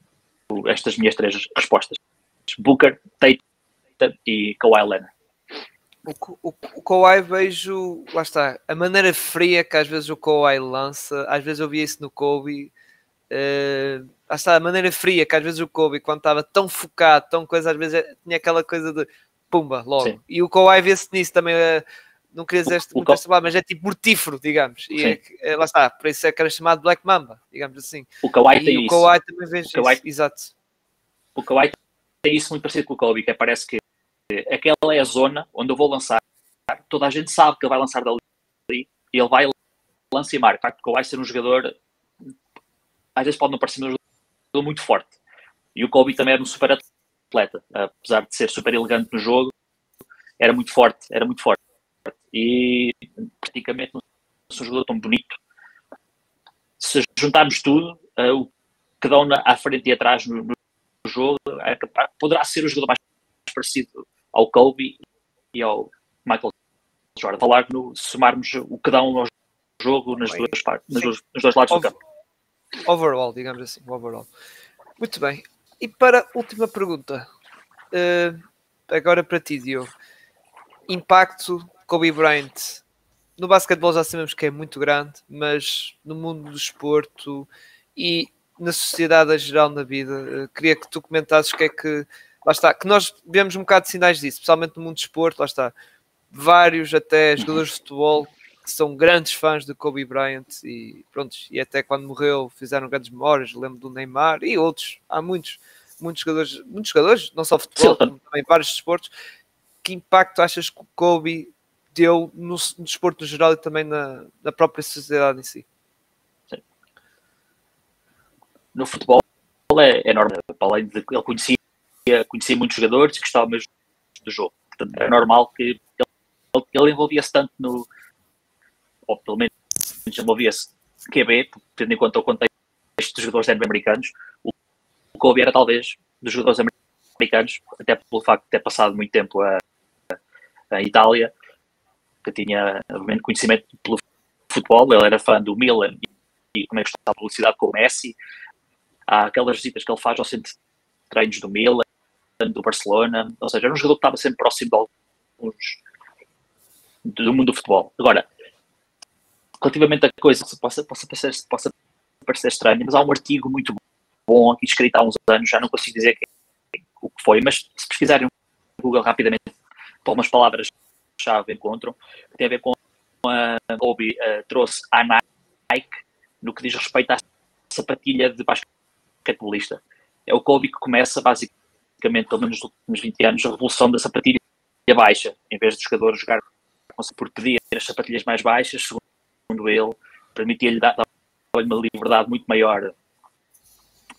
Estas minhas três respostas: Booker, Tate e Kawhi Leonard o, o, o Kawhi vejo, lá está, a maneira fria que às vezes o Kawhi lança, às vezes eu via isso no Kobe, uh, lá está, a maneira fria que às vezes o Kobe, quando estava tão focado, tão coisa, às vezes é, tinha aquela coisa de pumba, logo. Sim. E o Kawhi vê-se nisso também, uh, não queria dizer este, muito mas é tipo mortífero, digamos. E é, é, lá está, por isso é que era chamado Black Mamba, digamos assim. O Kawhi tem o isso. Kawhi também vejo o Kawhi, isso, exato. O Kawhi tem isso muito parecido com o Kobe, que parece que aquela é a zona onde eu vou lançar. Toda a gente sabe que ele vai lançar dali e ele vai lançar e marca. Ele vai ser um jogador, às vezes pode não parecer um jogador muito forte. E o Kobe também era um super atleta, apesar de ser super elegante no jogo, era muito forte, era muito forte. E praticamente não é um jogador tão bonito. Se juntarmos tudo, uh, cada um à frente e atrás no, no jogo, é capaz, poderá ser o jogador mais parecido ao Kobe e ao Michael Jordan. Falar no somarmos o cada um ao jogo nas duas partes, nos dois lados do campo. Overall, digamos assim, overall. Muito bem. E para a última pergunta, uh, agora para ti, Diogo. Impacto Kobe Bryant no basquetebol já sabemos que é muito grande, mas no mundo do esporto e na sociedade a geral na vida, uh, queria que tu comentasses o que é que lá está, que nós vemos um bocado de sinais disso, especialmente no mundo do esporte, lá está, vários até jogadores de futebol são grandes fãs de Kobe Bryant e pronto, e até quando morreu fizeram grandes memórias, lembro do Neymar e outros, há muitos, muitos jogadores, muitos jogadores, não só futebol, como também vários desportos. Que impacto achas que o Kobe deu no, no desporto no geral e também na, na própria sociedade em si? Sim. No futebol é, normal, além de ele conhecia, conhecia muitos jogadores e gostava mesmo do jogo. Portanto, é normal que ele, ele envolvia-se tanto no, ou pelo menos envolvia-se QB, tendo em conta o contexto dos jogadores americanos, o Kobe era talvez dos jogadores americanos, até pelo facto de ter passado muito tempo a, a Itália, que tinha obviamente conhecimento pelo futebol, ele era fã do Milan e como é que está a velocidade com o Messi. Há aquelas visitas que ele faz ao centro de treinos do Milan, do Barcelona, ou seja, era um jogador que estava sempre próximo de alguns do mundo do futebol. Agora, relativamente a coisa que possa, possa, parecer, possa parecer estranha, mas há um artigo muito bom aqui escrito há uns anos, já não consigo dizer que, o que foi, mas se pesquisarem no Google rapidamente, por umas palavras-chave encontram, que tem a ver com a Kobe uh, trouxe a Nike no que diz respeito à sapatilha de basquetebolista. É o Kobe que começa, basicamente, pelo menos nos últimos 20 anos, a revolução da sapatilha baixa, em vez de jogadores jogar por pedir as sapatilhas mais baixas, segundo ele, permitia-lhe dar uma liberdade muito maior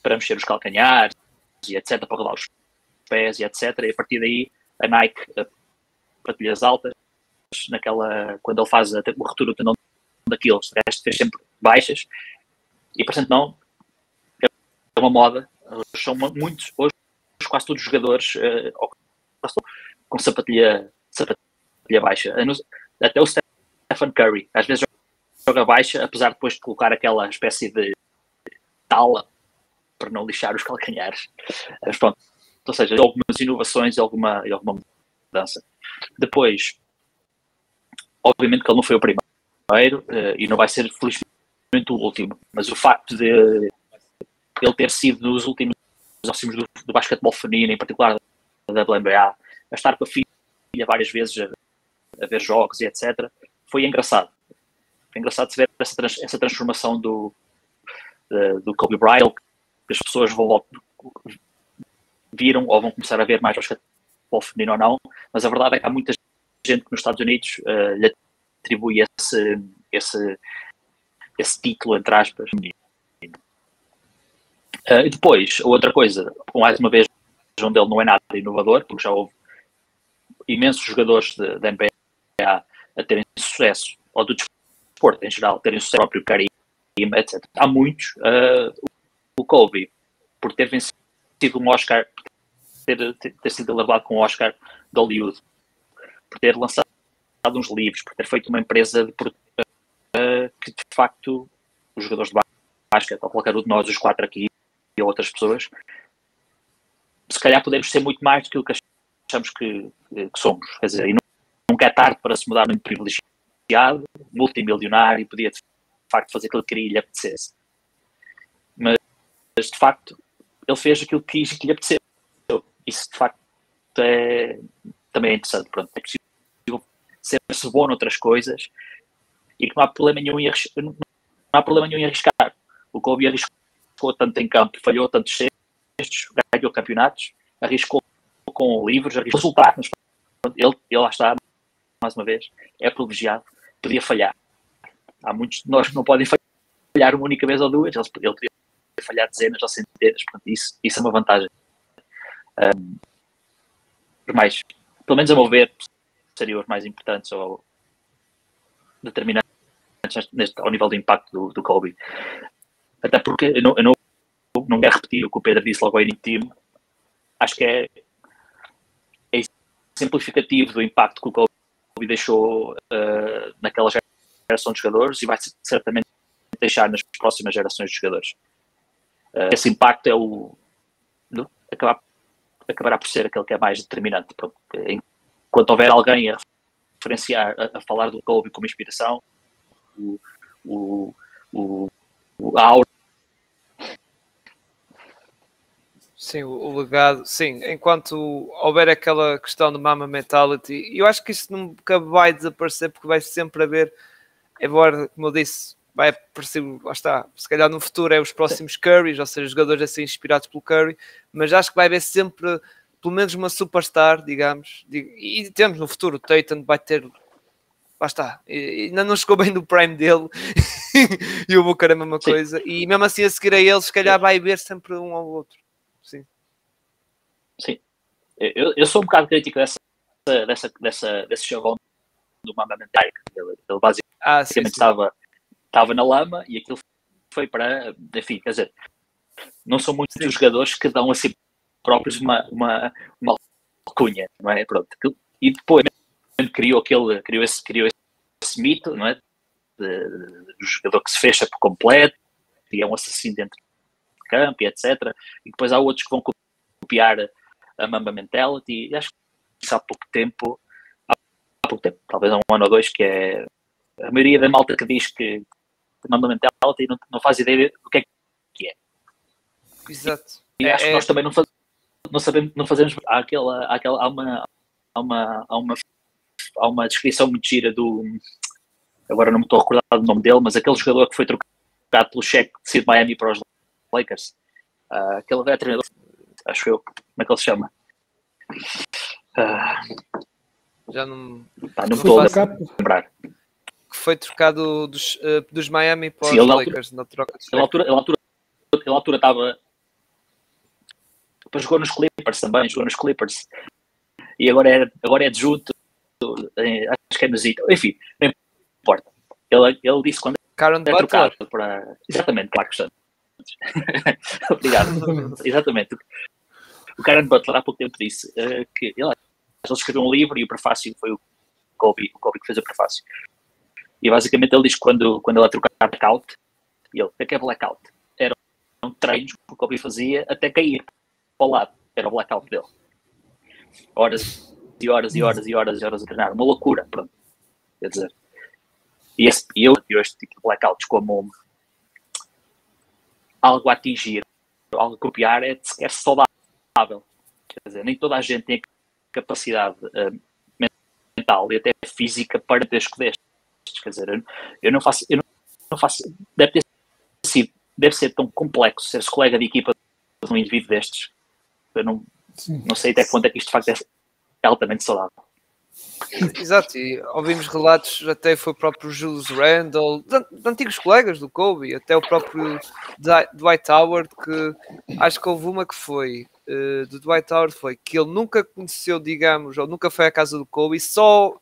para mexer os calcanhares e etc, para rodar os pés e etc. E a partir daí a Nike patilhas altas, naquela, quando ele faz a, o retorno do tendão daqueles, o resto fez sempre baixas. E portanto não é uma moda, são muitos, hoje quase todos os jogadores uh, com sapatilha, sapatilha baixa, até o Stephen Curry, às vezes joga baixa, apesar de depois de colocar aquela espécie de tala para não lixar os calcanhares. Mas pronto, ou seja, algumas inovações e alguma, e alguma mudança. Depois, obviamente que ele não foi o primeiro uh, e não vai ser, felizmente, o último, mas o facto de ele ter sido nos últimos próximos do, do basquetebol feminino, em particular da WNBA, a estar com a filha várias vezes a, a ver jogos e etc., foi engraçado. Foi engraçado ver essa, trans, essa transformação do, do Kobe Bryant, que as pessoas vão viram ou vão começar a ver mais basquetebol feminino ou não, mas a verdade é que há muita gente que nos Estados Unidos uh, lhe atribui esse, esse, esse título, entre aspas. Uh, depois, outra coisa, mais uma vez, onde ele não é nada inovador, porque já houve imensos jogadores da NBA a terem sucesso, ou do desporto em geral, terem o seu próprio carisma, etc. Há muitos. Uh, o Kobe, por ter vencido um Oscar, ter, ter, ter sido elevado com um Oscar de Hollywood, por ter lançado uns livros, por ter feito uma empresa de, uh, que de facto os jogadores de basquete, ou qualquer um de nós, os quatro aqui e outras pessoas, se calhar podemos ser muito mais do que achamos que, que somos. Quer dizer, e nunca é tarde para se mudar muito privilegiado multimilionário, podia de facto fazer aquilo que queria e lhe apetecesse. Mas de facto ele fez aquilo que quis e que lhe apeteceu. Isso de facto é, também é interessante. Pronto, é possível ser-se bom noutras coisas e que não há problema nenhum em, não há problema nenhum arriscar. O Kobe arriscou tanto em campo, falhou tantos cestos, ganhou campeonatos, arriscou com livros, arriscou resultados. Ele, ele lá está, mais uma vez, é privilegiado podia falhar. Há muitos de nós que não podem falhar uma única vez ou duas, ele, podia falhar dezenas ou centenas, portanto, isso, isso é uma vantagem. Um, por mais, pelo menos a meu ver, seriam os mais importantes ou determinantes neste, ao nível do impacto do, do Kobe. Até porque eu não, eu não, não quero repetir o que o Pedro disse logo ao início time. Acho que é, é exemplificativo do impacto que o Kobe e deixou uh, naquela geração de jogadores e vai certamente deixar nas próximas gerações de jogadores. Uh, esse impacto é o acabar, acabará por ser aquele que é mais determinante. Enquanto houver alguém a referenciar, a, a falar do Kobe como inspiração, o, o, o a aura Sim, o, legado, sim, enquanto houver aquela questão do mama mentality, eu acho que isso nunca vai desaparecer porque vai sempre haver, embora, como eu disse, vai aparecer, lá está, se calhar no futuro é os próximos Currys, ou seja, jogadores a ser inspirados pelo Curry, mas acho que vai haver sempre pelo menos uma superstar, digamos, e temos no futuro o Tatum vai ter lá está, ainda não chegou bem no prime dele e o Booker é a mesma Sim. coisa, e mesmo assim a seguir a ele, se calhar vai ver sempre um ao outro. Sim. Sim. Eu, eu sou um bocado crítico dessa, dessa, dessa, desse jogão do Mamba Mentai. Ele, ele basicamente ah, sim, sim. Estava, estava na lama e aquilo foi para. Enfim, quer dizer, não são muitos sim. os jogadores que dão a si próprios uma, uma, uma alcunha, não é? Pronto. E depois criou, aquele, criou, esse, criou esse mito, não é? do jogador que se fecha por completo e é um assassino dentro e etc. E depois há outros que vão copiar a Mamba Mentality. E acho que há pouco tempo, há pouco tempo, talvez há um ano ou dois, que é a maioria da malta que diz que Mamba Mentality não, não faz ideia do que é que é. Exato. E é, acho que é... nós também não, faz, não sabemos, não fazemos. Há, aquela, há, aquela, há, uma, há, uma, há, uma, há uma descrição muito gira do. Agora não me estou a recordar do nome dele, mas aquele jogador que foi trocado pelo cheque de Miami para os Lakers. Uh, aquele é treinador acho eu. Como é que ele se chama? Uh, Já não. Pá, não estou a lembrar. Que foi trocado dos, uh, dos Miami para Sim, os Lakers na troca. Ele altura, ele altura, ele altura estava. Depois jogou nos Clippers também, jogou nos Clippers. E agora é, agora é adjunto, acho que é no Zito. Enfim, não importa. Ele, ele disse quando Karen é trocado para. Exatamente, claro que Obrigado. Exatamente. O Karen Butler há pouco tempo disse uh, que ele, ele escreveu um livro e o prefácio foi o Kobe, o Kobe que fez o prefácio. E basicamente ele diz que quando, quando ele é trocar blackout, ele, o que é blackout? Era um treino que o Kobe fazia até cair para o lado. Era o blackout dele. Horas e horas e horas e horas e horas a treinar. Uma loucura, pronto. Quer dizer. E, esse, eu, eu este tipo de blackouts como algo a atingir, algo a copiar, é sequer saudável saudável. Quer dizer, nem toda a gente tem capacidade uh, mental e até física para ter. Quer dizer, eu, eu, não faço, eu não faço, deve ter sido, deve ser tão complexo ser-se colega de equipa de um indivíduo destes. Eu não, não sei até quanto é que isto de facto é altamente saudável. Exato, e ouvimos relatos, até foi o próprio Jules Randall, de, antigos colegas do Kobe, até o próprio Dwight Howard, que acho que houve uma que foi, uh, do Dwight Howard foi, que ele nunca conheceu, digamos, ou nunca foi à casa do Kobe, só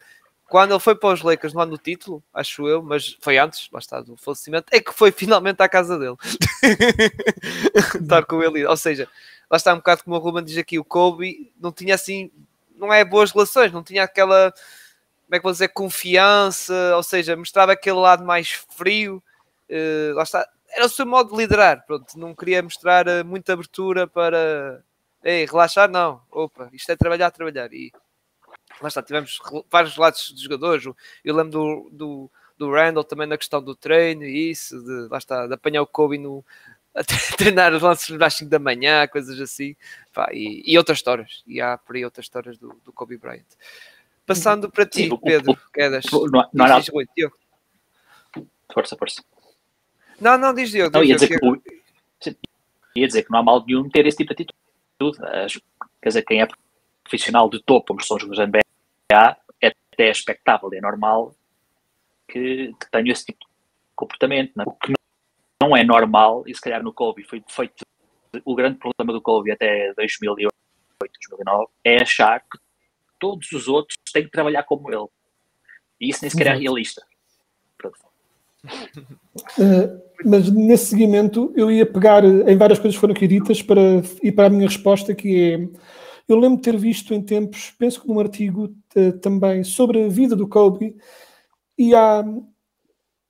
quando ele foi para os Lakers no ano do título, acho eu, mas foi antes, lá está, do falecimento, é que foi finalmente à casa dele. Estar com ele, ou seja, lá está um bocado como o Ruben diz aqui, o Kobe não tinha assim não é boas relações, não tinha aquela, como é que vou dizer, confiança, ou seja, mostrava aquele lado mais frio, uh, lá está, era o seu modo de liderar, pronto, não queria mostrar uh, muita abertura para, ei, relaxar, não, opa, isto é trabalhar, trabalhar, e lá está, tivemos vários relatos dos jogadores, eu lembro do, do, do Randall também na questão do treino e isso, de, lá está, de apanhar o Kobe no, a treinar os lances às 5 da manhã, coisas assim, pá, e, e, outras histórias, e há por aí outras histórias do, do Kobe Bryant. Passando para ti, Sim, Pedro, Quedas. Não, não, não, diz, diz, Diogo. Força, força. Não, não, diz Diogo. Não, ia, dizer que, ia dizer que não há mal nenhum ter esse tipo de atitude. Quer dizer, quem é profissional de topo, como são os jogadores da NBA, é até expectável, é normal que, que tenha esse tipo de comportamento. Não? É? O que não é normal, e se calhar no Kobe foi feito o grande problema do Kobe até 2008, 2009 é achar que todos os outros têm que trabalhar como ele. E isso nem sequer é realista. Uh, mas nesse seguimento eu ia pegar em várias coisas que foram aqui ditas para ir para a minha resposta, que é eu lembro de ter visto em tempos, penso que num artigo uh, também sobre a vida do Kobe, e há,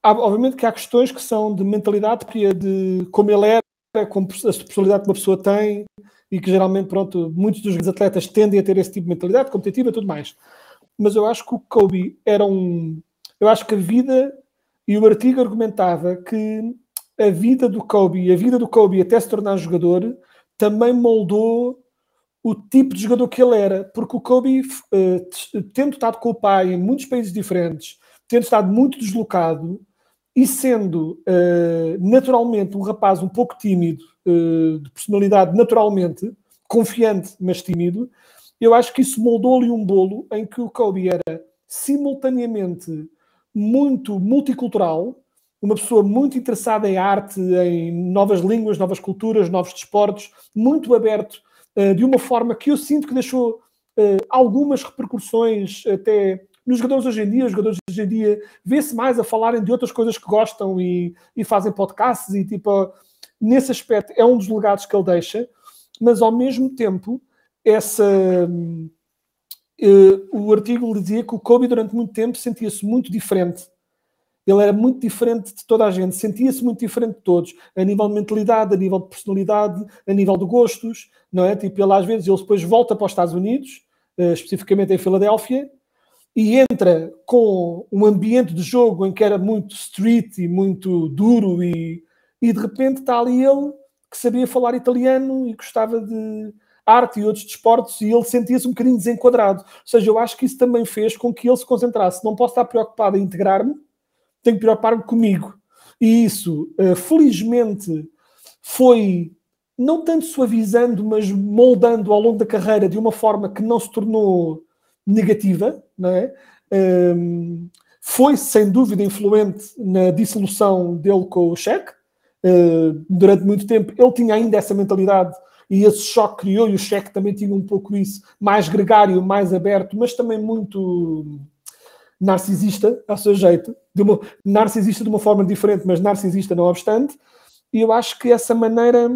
há, obviamente que há questões que são de mentalidade, de como ele era, como a personalidade que uma pessoa tem, e que geralmente, pronto, muitos dos atletas tendem a ter esse tipo de mentalidade competitiva e tudo mais. Mas eu acho que o Kobe era um. Eu acho que a vida, e o artigo argumentava que a vida do Kobe a vida do Kobe até se tornar jogador também moldou o tipo de jogador que ele era, porque o Kobe, uh, tendo estado com o pai em muitos países diferentes, tendo estado muito deslocado, e sendo uh, naturalmente um rapaz um pouco tímido, uh, de personalidade naturalmente, confiante, mas tímido, eu acho que isso moldou-lhe um bolo em que o Kobe era simultaneamente muito multicultural, uma pessoa muito interessada em arte, em novas línguas, novas culturas, novos desportos, muito aberto, uh, de uma forma que eu sinto que deixou algumas repercussões até nos jogadores hoje em dia, os jogadores hoje em dia vê-se mais a falarem de outras coisas que gostam e, e fazem podcasts e tipo, nesse aspecto é um dos legados que ele deixa, mas ao mesmo tempo essa uh, o artigo dizia que o Kobe durante muito tempo sentia-se muito diferente. Ele era muito diferente de toda a gente, sentia-se muito diferente de todos, a nível de mentalidade, a nível de personalidade, a nível de gostos, não é? Tipo, ele às vezes ele depois volta para os Estados Unidos, uh, especificamente em Filadélfia, e entra com um ambiente de jogo em que era muito street e muito duro e, e de repente está ali ele que sabia falar italiano e gostava de arte e outros desportos e ele sentia-se um bocadinho desenquadrado. Ou seja, eu acho que isso também fez com que ele se concentrasse. Não posso estar preocupado em integrar-me, tenho que preocupar-me comigo. E isso, eh, felizmente, foi não tanto suavizando, mas moldando ao longo da carreira de uma forma que não se tornou negativa, não é? Um, foi sem dúvida influente na dissolução dele com o Cheque. Uh, durante muito tempo ele tinha ainda essa mentalidade e esse choque criou, e o Cheque também tinha um pouco isso, mais gregário, mais aberto, mas também muito narcisista, ao seu jeito, de uma, narcisista de uma forma diferente, mas narcisista não obstante, e eu acho que essa maneira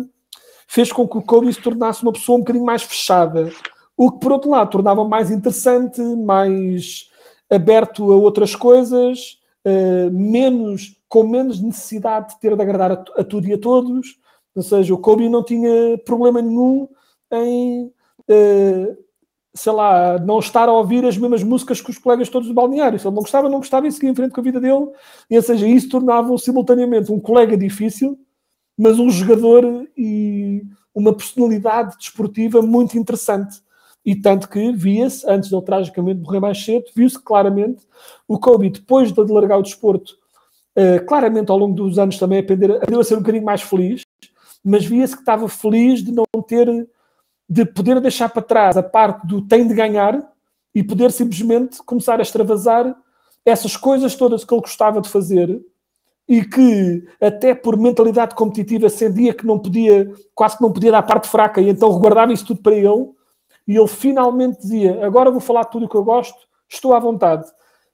fez com que o Kobe se tornasse uma pessoa um bocadinho mais fechada, o que, por outro lado, tornava mais interessante, mais aberto a outras coisas, uh, menos, com menos necessidade de ter de agradar a, a, tudo e a todos. Ou seja, o Kobe não tinha problema nenhum em, uh, sei lá, não estar a ouvir as mesmas músicas que os colegas todos do balneário. Se ele não gostava, não gostava e seguia em frente com a vida dele. E, ou seja, isso tornava-o simultaneamente um colega difícil, mas um jogador e uma personalidade desportiva muito interessante. E tanto que via-se, antes de ele tragicamente morrer mais cedo, viu-se claramente o Kobe, depois de largar o desporto, uh, claramente ao longo dos anos também aprender, aprendeu a ser um bocadinho mais feliz, mas via-se que estava feliz de não ter, de poder deixar para trás a parte do tem de ganhar e poder simplesmente começar a extravasar essas coisas todas que ele gostava de fazer e que até por mentalidade competitiva sentia que não podia, quase que não podia dar parte fraca e então guardava isso tudo para ele e ele finalmente dizia: Agora vou falar tudo o que eu gosto, estou à vontade.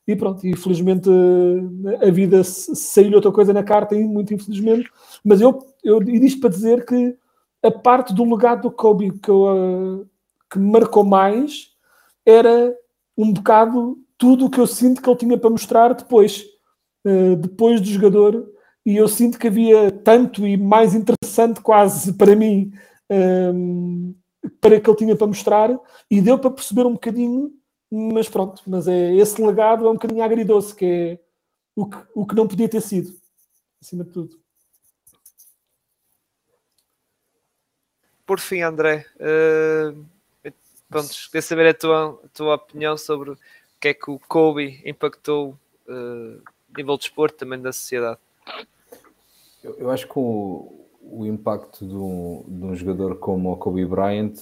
E pronto, e felizmente eh, a vida saiu outra coisa na carta, e muito infelizmente. Mas eu, eu isto para dizer que a parte do legado do Kobe que, eu, eh, que me marcou mais era um bocado tudo o que eu sinto que ele tinha para mostrar depois, eh, depois do jogador. E eu sinto que havia tanto e mais interessante quase para mim para que ele tinha para mostrar e deu para perceber um bocadinho, mas pronto, mas é esse legado é um bocadinho agridoce, que é o que, o que não podia ter sido, acima de tudo. Por fim, André, uh, pronto, queria saber a tua, a tua opinião sobre o que é que o Kobe impactou uh, a nível de desporto, também da sociedade. Eu, eu acho que o, o impacto de um, de um, jogador como o Kobe Bryant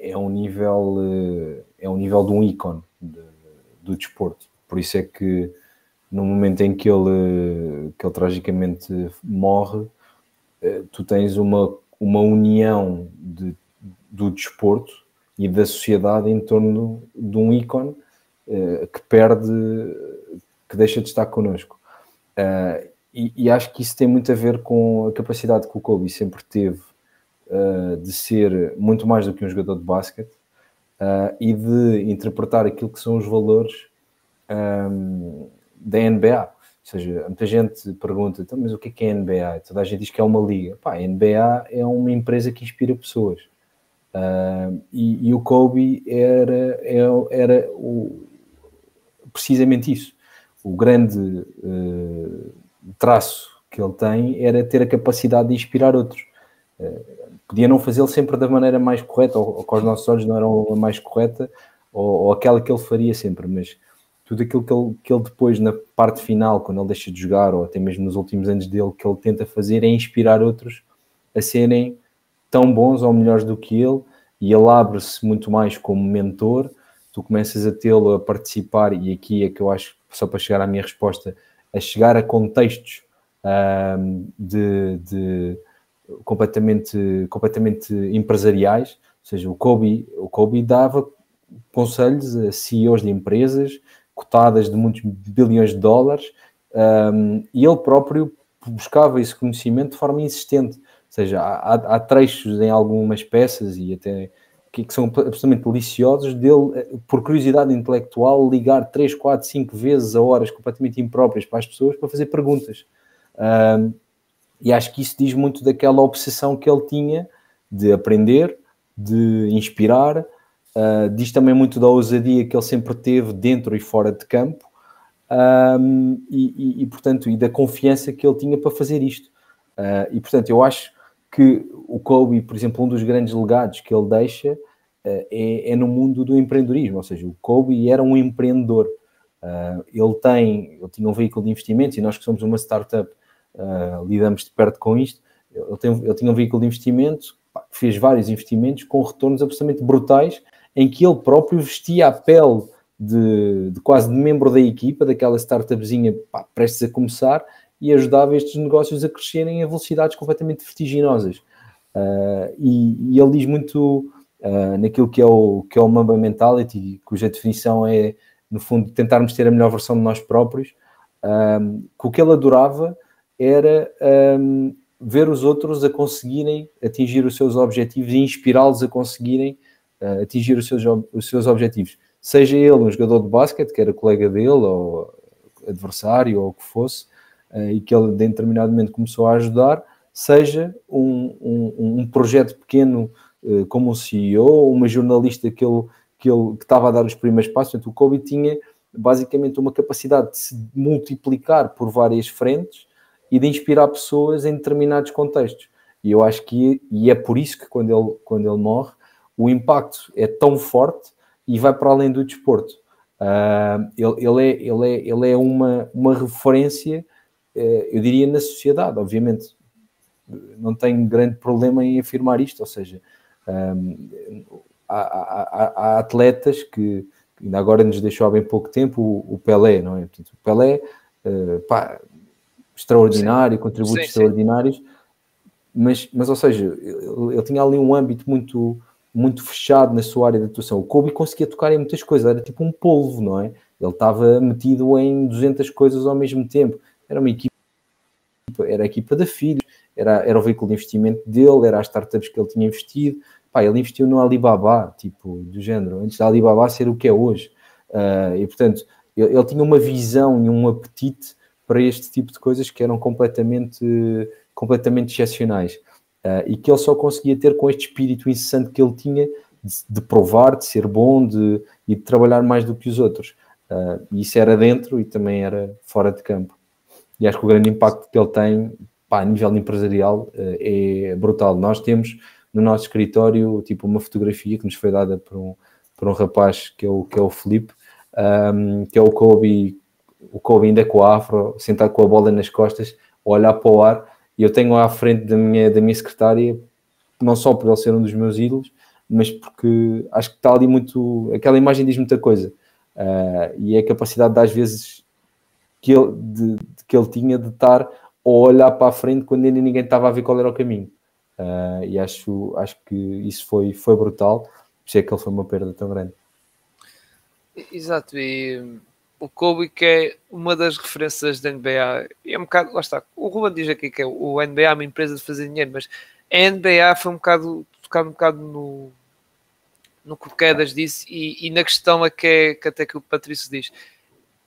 é um nível eh, é um nível de um ícone de, do desporto. Por isso é que no momento em que ele, que ele tragicamente morre, eh, tu tens uma, uma união de, do desporto e da sociedade em torno de um ícone eh, que perde, que deixa de estar connosco. E, e, acho que isso tem muito a ver com a capacidade que o Kobe sempre teve uh, de ser muito mais do que um jogador de basquete uh, e de interpretar aquilo que são os valores um, da NBA. Ou seja, muita gente pergunta, então, mas o que é, que é a NBA? Toda a gente diz que é uma liga. Pá, a NBA é uma empresa que inspira pessoas. Uh, e, e, o Kobe era, era, era o, precisamente isso. O grande uh, traço que ele tem era ter a capacidade de inspirar outros. Eh, podia não fazê-lo sempre da maneira mais correta, ou, com os nossos olhos não era a mais correta, ou, ou, aquela que ele faria sempre, mas tudo aquilo que ele, que ele depois, na parte final, quando ele deixa de jogar, ou até mesmo nos últimos anos dele, que ele tenta fazer é inspirar outros a serem tão bons ou melhores do que ele, e ele abre-se muito mais como mentor, tu começas a tê-lo a participar, e aqui é que eu acho, só para chegar à minha resposta, a chegar a contextos um, de, de, completamente, completamente empresariais, ou seja, o Kobe, o Kobe dava conselhos a CEOs de empresas cotadas de muitos bilhões de dólares um, e ele próprio buscava esse conhecimento de forma insistente. Ou seja, há, há trechos em algumas peças e até que, que, são absolutamente deliciosos dele, eh, por curiosidade intelectual, ligar 3, 4, 5 vezes a horas completamente impróprias para as pessoas para fazer perguntas. Um, e acho que isso diz muito daquela obsessão que ele tinha de aprender, de inspirar, uh, diz também muito da ousadia que ele sempre teve dentro e fora de campo, um, e, e, e, portanto, e da confiança que ele tinha para fazer isto. Uh, e portanto, eu acho que o Kobe, por exemplo, um dos grandes legados que ele deixa uh, é, é, no mundo do empreendedorismo, ou seja, o Kobe era um empreendedor. Uh, ele tem, ele tinha um veículo de investimentos e nós que somos uma startup lidamos de perto com isto. Ele, tem, ele tinha um veículo de investimento, fez vários investimentos com retornos absolutamente brutais, em que ele próprio vestia a pele de, de quase de membro da equipa, daquela startupzinha pá, prestes a começar, e ajudava estes negócios a crescerem a velocidades completamente vertiginosas. Uh, e, e, ele diz muito uh, naquilo que é, o, que é o Mamba Mentality, cuja definição é, no fundo, tentarmos ter a melhor versão de nós próprios, um, que o que ele adorava era um, ver os outros a conseguirem atingir os seus objetivos e inspirá-los a conseguirem uh, atingir os seus, os seus objetivos. Um ele um jogador de basquete, que era colega dele, ou adversário, ou o que fosse, e que ele, de determinado momento, começou a ajudar, seja um, um, um projeto pequeno uh, como um CEO, uma jornalista que ele, que ele que estava a dar os primeiros passos. O Kobe tinha basicamente uma capacidade de se multiplicar por várias frentes e de inspirar pessoas em determinados contextos. E eu acho que e é por isso que quando ele, quando ele morre, o impacto é tão forte e vai para além do desporto. Uh, ele, ele, é, ele, é, ele é uma, uma referência, eu diria, na sociedade. Obviamente, não tenho grande problema em afirmar isto, ou seja, um, há, há, há, atletas que ainda agora nos deixou há bem pouco tempo o, Pelé, não é? Portanto, o Pelé, uh, pá, extraordinário, sim. contributos sim, extraordinários, sim. Mas, mas, ou seja, ele, ele, tinha ali um âmbito muito, muito fechado na sua área de atuação. O Kobe conseguia tocar em muitas coisas, era tipo um polvo, não é? Ele estava metido em 200 coisas ao mesmo tempo. Era uma equipa, era a equipa da Filhos, era, era o veículo de investimento dele, era as startups que ele tinha investido. Pá, ele investiu no Alibaba, tipo, do género, antes da Alibaba ser o que é hoje. Uh, e, portanto, ele, ele tinha uma visão e um apetite para este tipo de coisas que eram completamente, completamente excepcionais. Uh, e que ele só conseguia ter com este espírito incessante que ele tinha de, de provar, de ser bom de, e de trabalhar mais do que os outros. Uh, isso era dentro e também era fora de campo. E acho que o grande impacto que ele tem pá, a nível empresarial uh, é brutal. Nós temos no nosso escritório tipo uma fotografia que nos foi dada por um, por um rapaz que é o, que é o Felipe, um, que é o Kobe o Kobe ainda com a afro, sentado com a bola nas costas, a olhar para o ar, e eu tenho à frente da minha, da minha secretária, não só por ele ser um dos meus ídolos, mas porque acho que está ali muito. Aquela imagem diz muita coisa. Uh, e a capacidade, de, às vezes, que ele, de, que ele tinha de estar a olhar para a frente quando ainda ninguém estava a ver qual era o caminho. Uh, e acho, acho que isso foi, foi brutal, isso é que ele foi uma perda tão grande. Exato, e o Kobe que é uma das referências da NBA. É um bocado, lá está, o Ruben diz aqui que é o NBA é uma empresa de fazer dinheiro, mas a NBA foi um bocado, tocar um bocado no, no que o Quedas disse e, e, na questão a que, é, que até que o Patrício diz.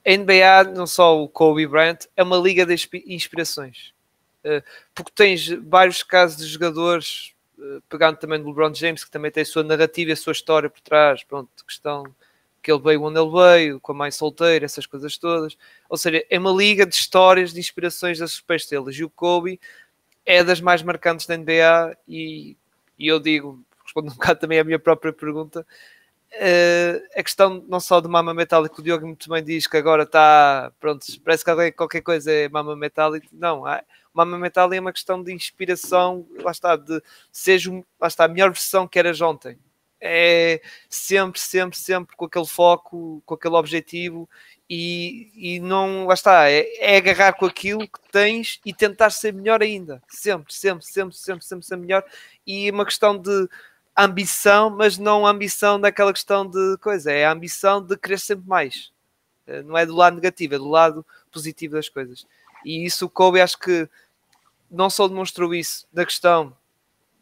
A NBA, não só o Kobe Bryant, é uma liga de inspirações. Uh, porque tens vários casos de jogadores, uh, pegando também do LeBron James, que também tem a sua narrativa e a sua história por trás, pronto, questão que ele veio onde ele veio, com a mãe solteira, essas coisas todas. Ou seja, é uma liga de histórias, de inspirações das superestrelas. E o Kobe é das mais marcantes da NBA e, e eu digo, respondo um bocado também à minha própria pergunta, a questão não só do Mama Metallic, o Diogo muito bem diz que agora está, pronto, parece que alguém, qualquer coisa é Mama Metallic. Não, o Mama Metallic é uma questão de inspiração, lá está, de seja, lá está, a melhor versão que eras ontem. É sempre, sempre, sempre com aquele foco, com aquele objetivo e, e não, lá está, é, é, agarrar com aquilo que tens e tentar ser melhor ainda. Sempre, sempre, sempre, sempre, sempre ser melhor. E uma questão de ambição, mas não ambição daquela questão de coisa, é a ambição de querer sempre mais. Eh, não é do lado negativo, é do lado positivo das coisas. E isso o Kobe acho que não só demonstrou isso da questão,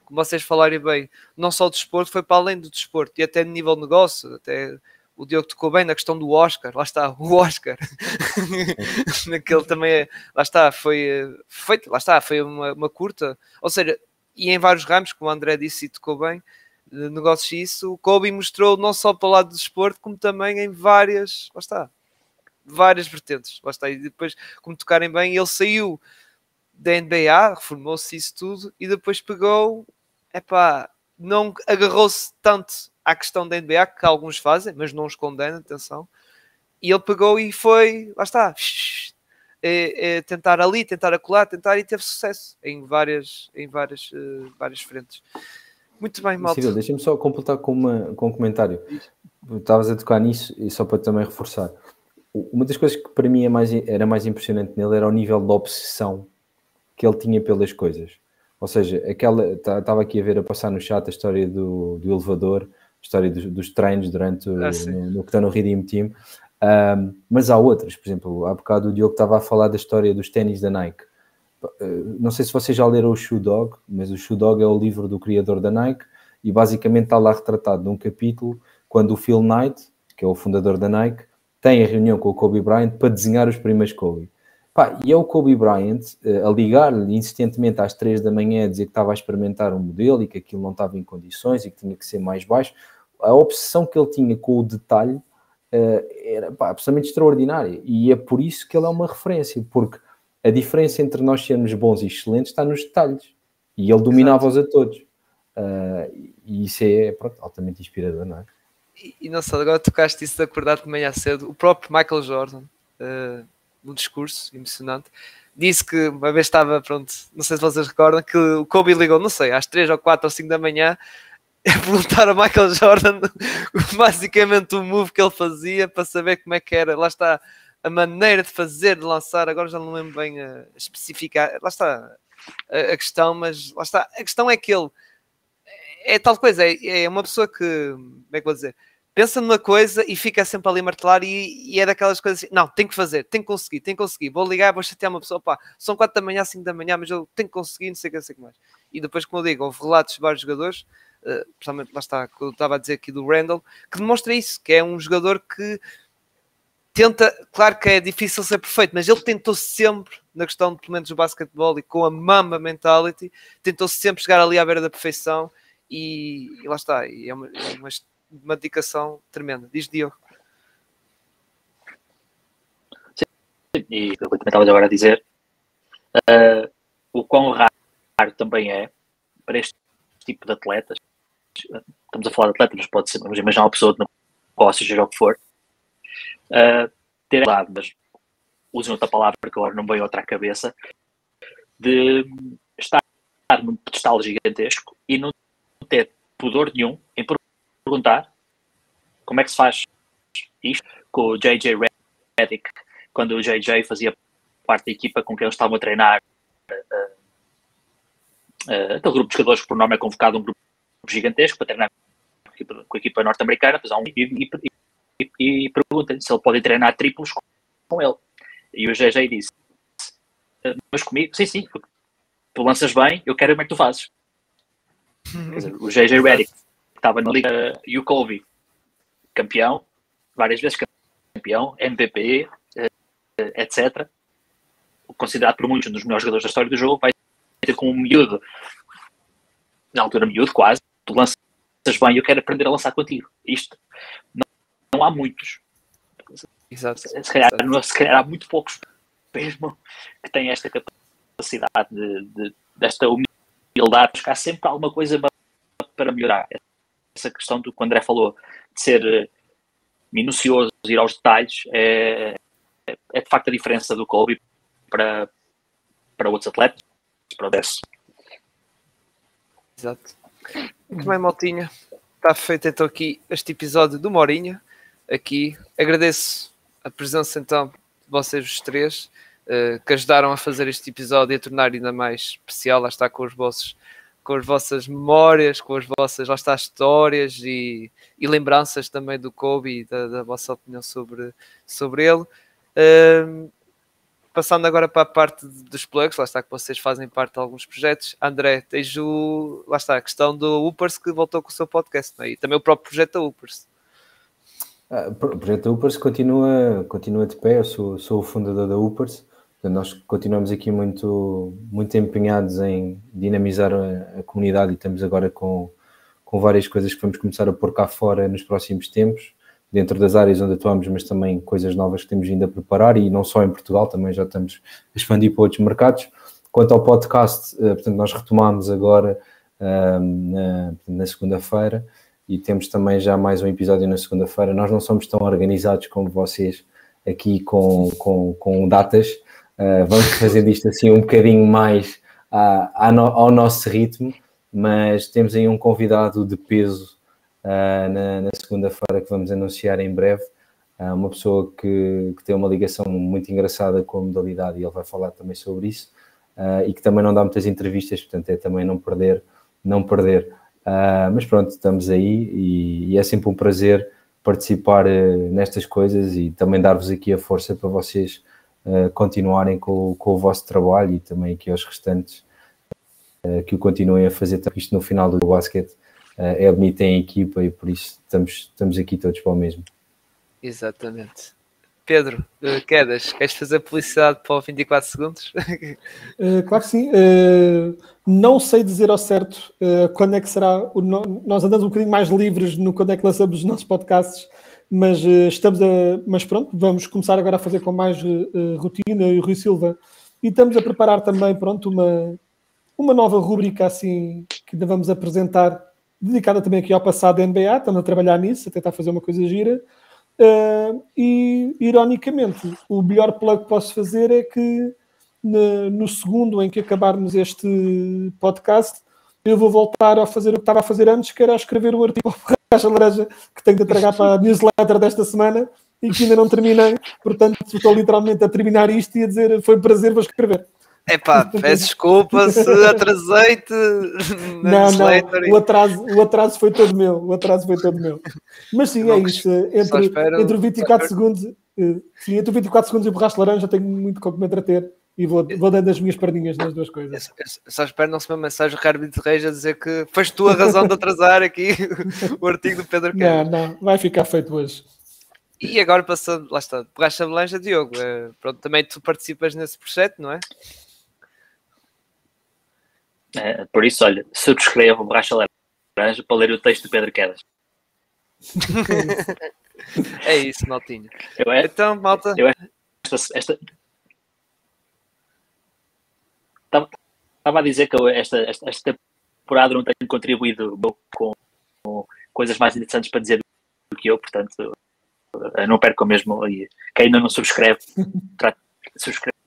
como vocês falarem bem, não só do desporto, foi para além do desporto e até no nível de negócio, até o Diogo tocou bem na questão do Oscar, lá está, o Oscar, naquele também, é, lá está, foi, eh, foi lá está, foi uma, uma curta, ou seja, e em vários ramos, como o André disse e tocou bem, negócios isso, o Kobe mostrou não só para o lado do desporto, como também em várias, lá está, várias vertentes, lá está, e depois, como tocarem bem, ele saiu da NBA, reformou-se isso tudo, e depois pegou, epá, não agarrou-se tanto à questão da NBA, que alguns fazem, mas não os condena, atenção, e ele pegou e foi, lá está, é, é, tentar ali, tentar acolá, tentar e teve sucesso em várias, em várias, uh, várias frentes. Muito bem, malta. Deixa-me só completar com, uma, com um comentário. Estavas a tocar nisso e só para também reforçar. Uma das coisas que para mim é mais, era mais impressionante nele era o nível de obsessão que ele tinha pelas coisas. Ou seja, aquela estava tá, aqui a ver a passar no chat a história do, do elevador, a história dos, dos treinos durante ah, no, no, que está no Redeem Team. Um, mas há outras, por exemplo, há bocado o Diogo estava a falar da história dos ténis da Nike. Eh, não sei se vocês já leram o Shoe Dog, mas o Shoe Dog é o livro do criador da Nike e basicamente está lá retratado num capítulo quando o Phil Knight, que é o fundador da Nike, tem a reunião com o Kobe Bryant para desenhar os primeiros Kobe. Pá, e é o Kobe Bryant uh, a ligar-lhe insistentemente às três da manhã a dizer que estava a experimentar um modelo e que aquilo não estava em condições e que tinha que ser mais baixo. A obsessão que ele tinha com o detalhe uh, era pá, absolutamente extraordinária e é por isso que ele é uma referência, porque a diferença entre nós sermos bons e excelentes está nos detalhes. E ele dominava-os a todos. Uh, e isso é pronto, altamente inspirador, não é? E, e não sei, agora tocaste isso de acordar de manhã cedo. O próprio Michael Jordan, uh, no discurso emocionante, disse que uma vez estava, pronto, não sei se vocês recordam, que o Kobe ligou, não sei, às 3 ou 4 ou 5 da manhã a perguntar a Michael Jordan basicamente o move que ele fazia para saber como é que era. Lá está a maneira de fazer, de lançar, agora já não lembro bem a especificar, lá está a, questão, mas lá está, a questão é que ele é tal coisa, é, é uma pessoa que, como é que vou dizer, pensa numa coisa e fica sempre ali martelar e, e, é daquelas coisas assim, não, tem que fazer, tem que conseguir, tem que conseguir, vou ligar, vou chatear uma pessoa, pá, são 4 da manhã, 5 da manhã, mas eu tenho que conseguir, não sei o que, não sei o que mais. E depois, como eu digo, houve relatos de vários jogadores, uh, principalmente lá está, que eu estava a dizer aqui do Randall, que demonstra isso, que é um jogador que tenta, claro que é difícil ser perfeito, mas ele tentou sempre, na questão de, pelo menos do basquetebol e com a mamba mentality, tentou sempre chegar ali à beira da perfeição e, e lá está, e é uma, é uma, uma, dedicação tremenda. Diz Diogo. Sim, e eu também estava agora a dizer uh, o quão raro também é para este tipo de atletas. Estamos a falar de atletas, mas pode ser, vamos imaginar uma pessoa de negócio, seja o que for, uh, ter lado, mas usem outra palavra que agora não veio outra à cabeça, de estar num pedestal gigantesco e não ter pudor nenhum em perguntar como é que se faz isto com o JJ Redick, quando o JJ fazia parte da equipa com quem eles estavam a treinar. Uh, aquele grupo de jogadores que por nome é convocado um grupo gigantesco para treinar com a equipa, equipa norte-americana, e, e, e, e pergunta-lhe se ele pode treinar triplos com, ele. E o GG disse: ah, Mas comigo, sim, sim, tu lanças bem, eu quero ver como é que tu fazes. Dizer, o GG Redick, que estava na Liga Yukovi, campeão, várias vezes campeão, MVP, eh, etc. Considerado por muitos um dos melhores jogadores da história do jogo, vai ter com um miúdo, na altura miúdo quase, tu lanças bem, eu quero aprender a lançar contigo. Isto não há muitos. Exato. Se calhar, exato. se calhar há muito poucos mesmo que têm esta capacidade de, de, desta humildade, buscar sempre alguma coisa para melhorar. essa questão do que o André falou, de ser eh, minucioso, ir aos detalhes, é, é de facto a diferença do Kobe para, para outros atletas, para o Dess. Exato. Muito bem, Maltinha. Está feito então aqui este episódio do Morinha. Aqui agradeço a presença então de vocês os três uh, que ajudaram a fazer este episódio e a tornar ainda mais especial. Lá está com os vossos com as vossas memórias, com as vossas lá está, histórias e, e lembranças também do Kobe e da, da vossa opinião sobre, sobre ele. Uh, passando agora para a parte dos plugs, lá está que vocês fazem parte de alguns projetos. André, tens o, lá está, a questão do Upers que voltou com o seu podcast, é? e também o próprio projeto da Upers. Ah, o projeto da Upers continua, continua de pé, eu sou, sou o fundador da Upers, nós continuamos aqui muito, muito empenhados em dinamizar a, a, comunidade e estamos agora com, com várias coisas que vamos começar a pôr cá fora nos próximos tempos dentro das áreas onde atuamos, mas também coisas novas que temos vindo a preparar e não só em Portugal, também já estamos a expandir para outros mercados. Quanto ao podcast, eh, portanto, nós retomamos agora na, na segunda-feira e temos também já mais um episódio na segunda-feira. Nós não somos tão organizados como vocês aqui com, com, com datas, uh, vamos fazendo isto assim um bocadinho mais ao nosso ritmo, mas temos aí um convidado de peso uh, na, na segunda-feira que vamos anunciar em breve. Uh, uma pessoa que, que, tem uma ligação muito engraçada com a modalidade e ele vai falar também sobre isso. E que também não dá muitas entrevistas, portanto é também não perder, não perder. Mas pronto, estamos aí e, e, é sempre um prazer participar nestas coisas e também dar-vos aqui a força para vocês continuarem com, com, o vosso trabalho e também aqui aos restantes que o continuem a fazer isto no final do basquete é bonita em equipa e por isso estamos, estamos aqui todos para o mesmo. Exatamente. Pedro, eh, Quedas, queres fazer publicidade para o 24 segundos? Uh, claro que sim. Uh, não sei dizer ao certo uh, quando é que será. O. Nós andamos um bocadinho mais livres no quando é que lançamos os nossos podcasts, mas estamos a. Mas pronto, vamos começar agora a fazer com mais rotina e o Rui Silva. E estamos a preparar também, pronto, uma, uma nova rúbrica assim que ainda vamos apresentar dedicada também aqui ao passado da NBA, estamos a trabalhar nisso, a tentar fazer uma coisa gira. Uh, e, ironicamente, o melhor plug que posso fazer é que no, no, segundo em que acabarmos este podcast, eu vou voltar a fazer o que estava a fazer antes, que era escrever um artigo para a laranja que tenho de entregar para a newsletter desta semana e que ainda não terminei. Portanto, estou literalmente a terminar isto e a dizer foi um prazer, vou escrever. É pá, peço desculpa se atrasei-te. Não, não, o atraso, o atraso foi todo meu. O atraso foi todo meu. Mas sim, é isso. Entre, espero, entre 24 segundos, eh, sim, entre 24 segundos e o borracho laranja tenho muito com que me entreter e vou, vou dando as minhas perdinhas nas duas coisas. Eu, eu só espero não se uma mensagem do Carlos Reis a dizer que foste tu a razão de atrasar aqui o artigo do Pedro Não, não, vai ficar feito hoje. E agora passando, lá está, borracha laranja, Diogo. É, pronto, também tu participas nesse projeto, não é? É, por isso, olha, subscrevam Borracha Laranja para ler o texto de Pedro Quedas. é isso, maltinho. Eu é, então, malta. Eu esta, esta... Estava, estava a dizer que eu esta, esta, esta temporada não tenho contribuído com, com, coisas mais interessantes para dizer do que eu, portanto, não perco mesmo. E quem ainda não subscreve, trate, subscreve,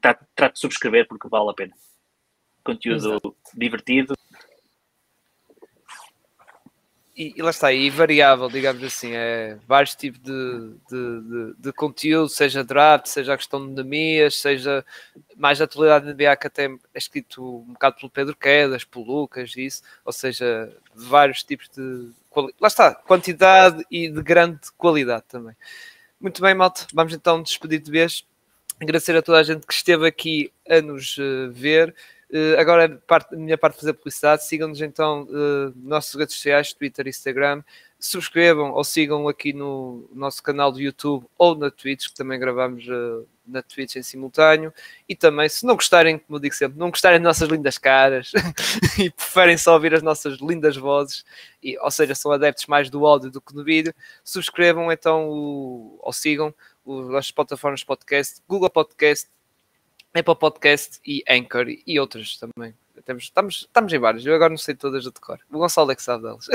trate, trate de subscrever porque vale a pena conteúdo Exato. divertido. E, e, lá está, e variável, digamos assim, é vários tipos de, de, de, de conteúdo, seja draft, seja a questão de endemias, seja mais atualidade de NBA que até é escrito um bocado pelo Pedro Quedas, pelo Lucas, isso, ou seja, vários tipos de lá está, quantidade e de grande qualidade também. Muito bem, malta, vamos então despedir de vez. Agradecer a toda a gente que esteve aqui a nos uh, ver. Uh, agora, parte, a minha parte de fazer publicidade, sigam-nos então uh, nos nossos redes sociais, Twitter e Instagram. Subscrevam ou sigam aqui no nosso canal do YouTube ou na Twitch, que também gravamos uh, na Twitch em simultâneo. E também, se não gostarem, como eu digo sempre, não gostarem de nossas lindas caras e preferem só ouvir as nossas lindas vozes, e, ou seja, são adeptos mais do áudio do que do vídeo, subscrevam então o, ou sigam as nossas plataformas podcast, Google Podcast, Apple Podcast e Anchor e outras também. Temos, estamos, estamos em vários, eu agora não sei todas de cor. O Gonçalo é que sabe delas.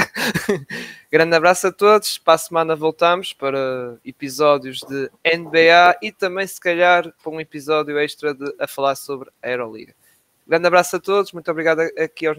Grande abraço a todos. Para a semana voltamos para episódios de NBA e também, se calhar, para um episódio extra de, a falar sobre a Euroliga. Grande abraço a todos, muito obrigado aqui aos,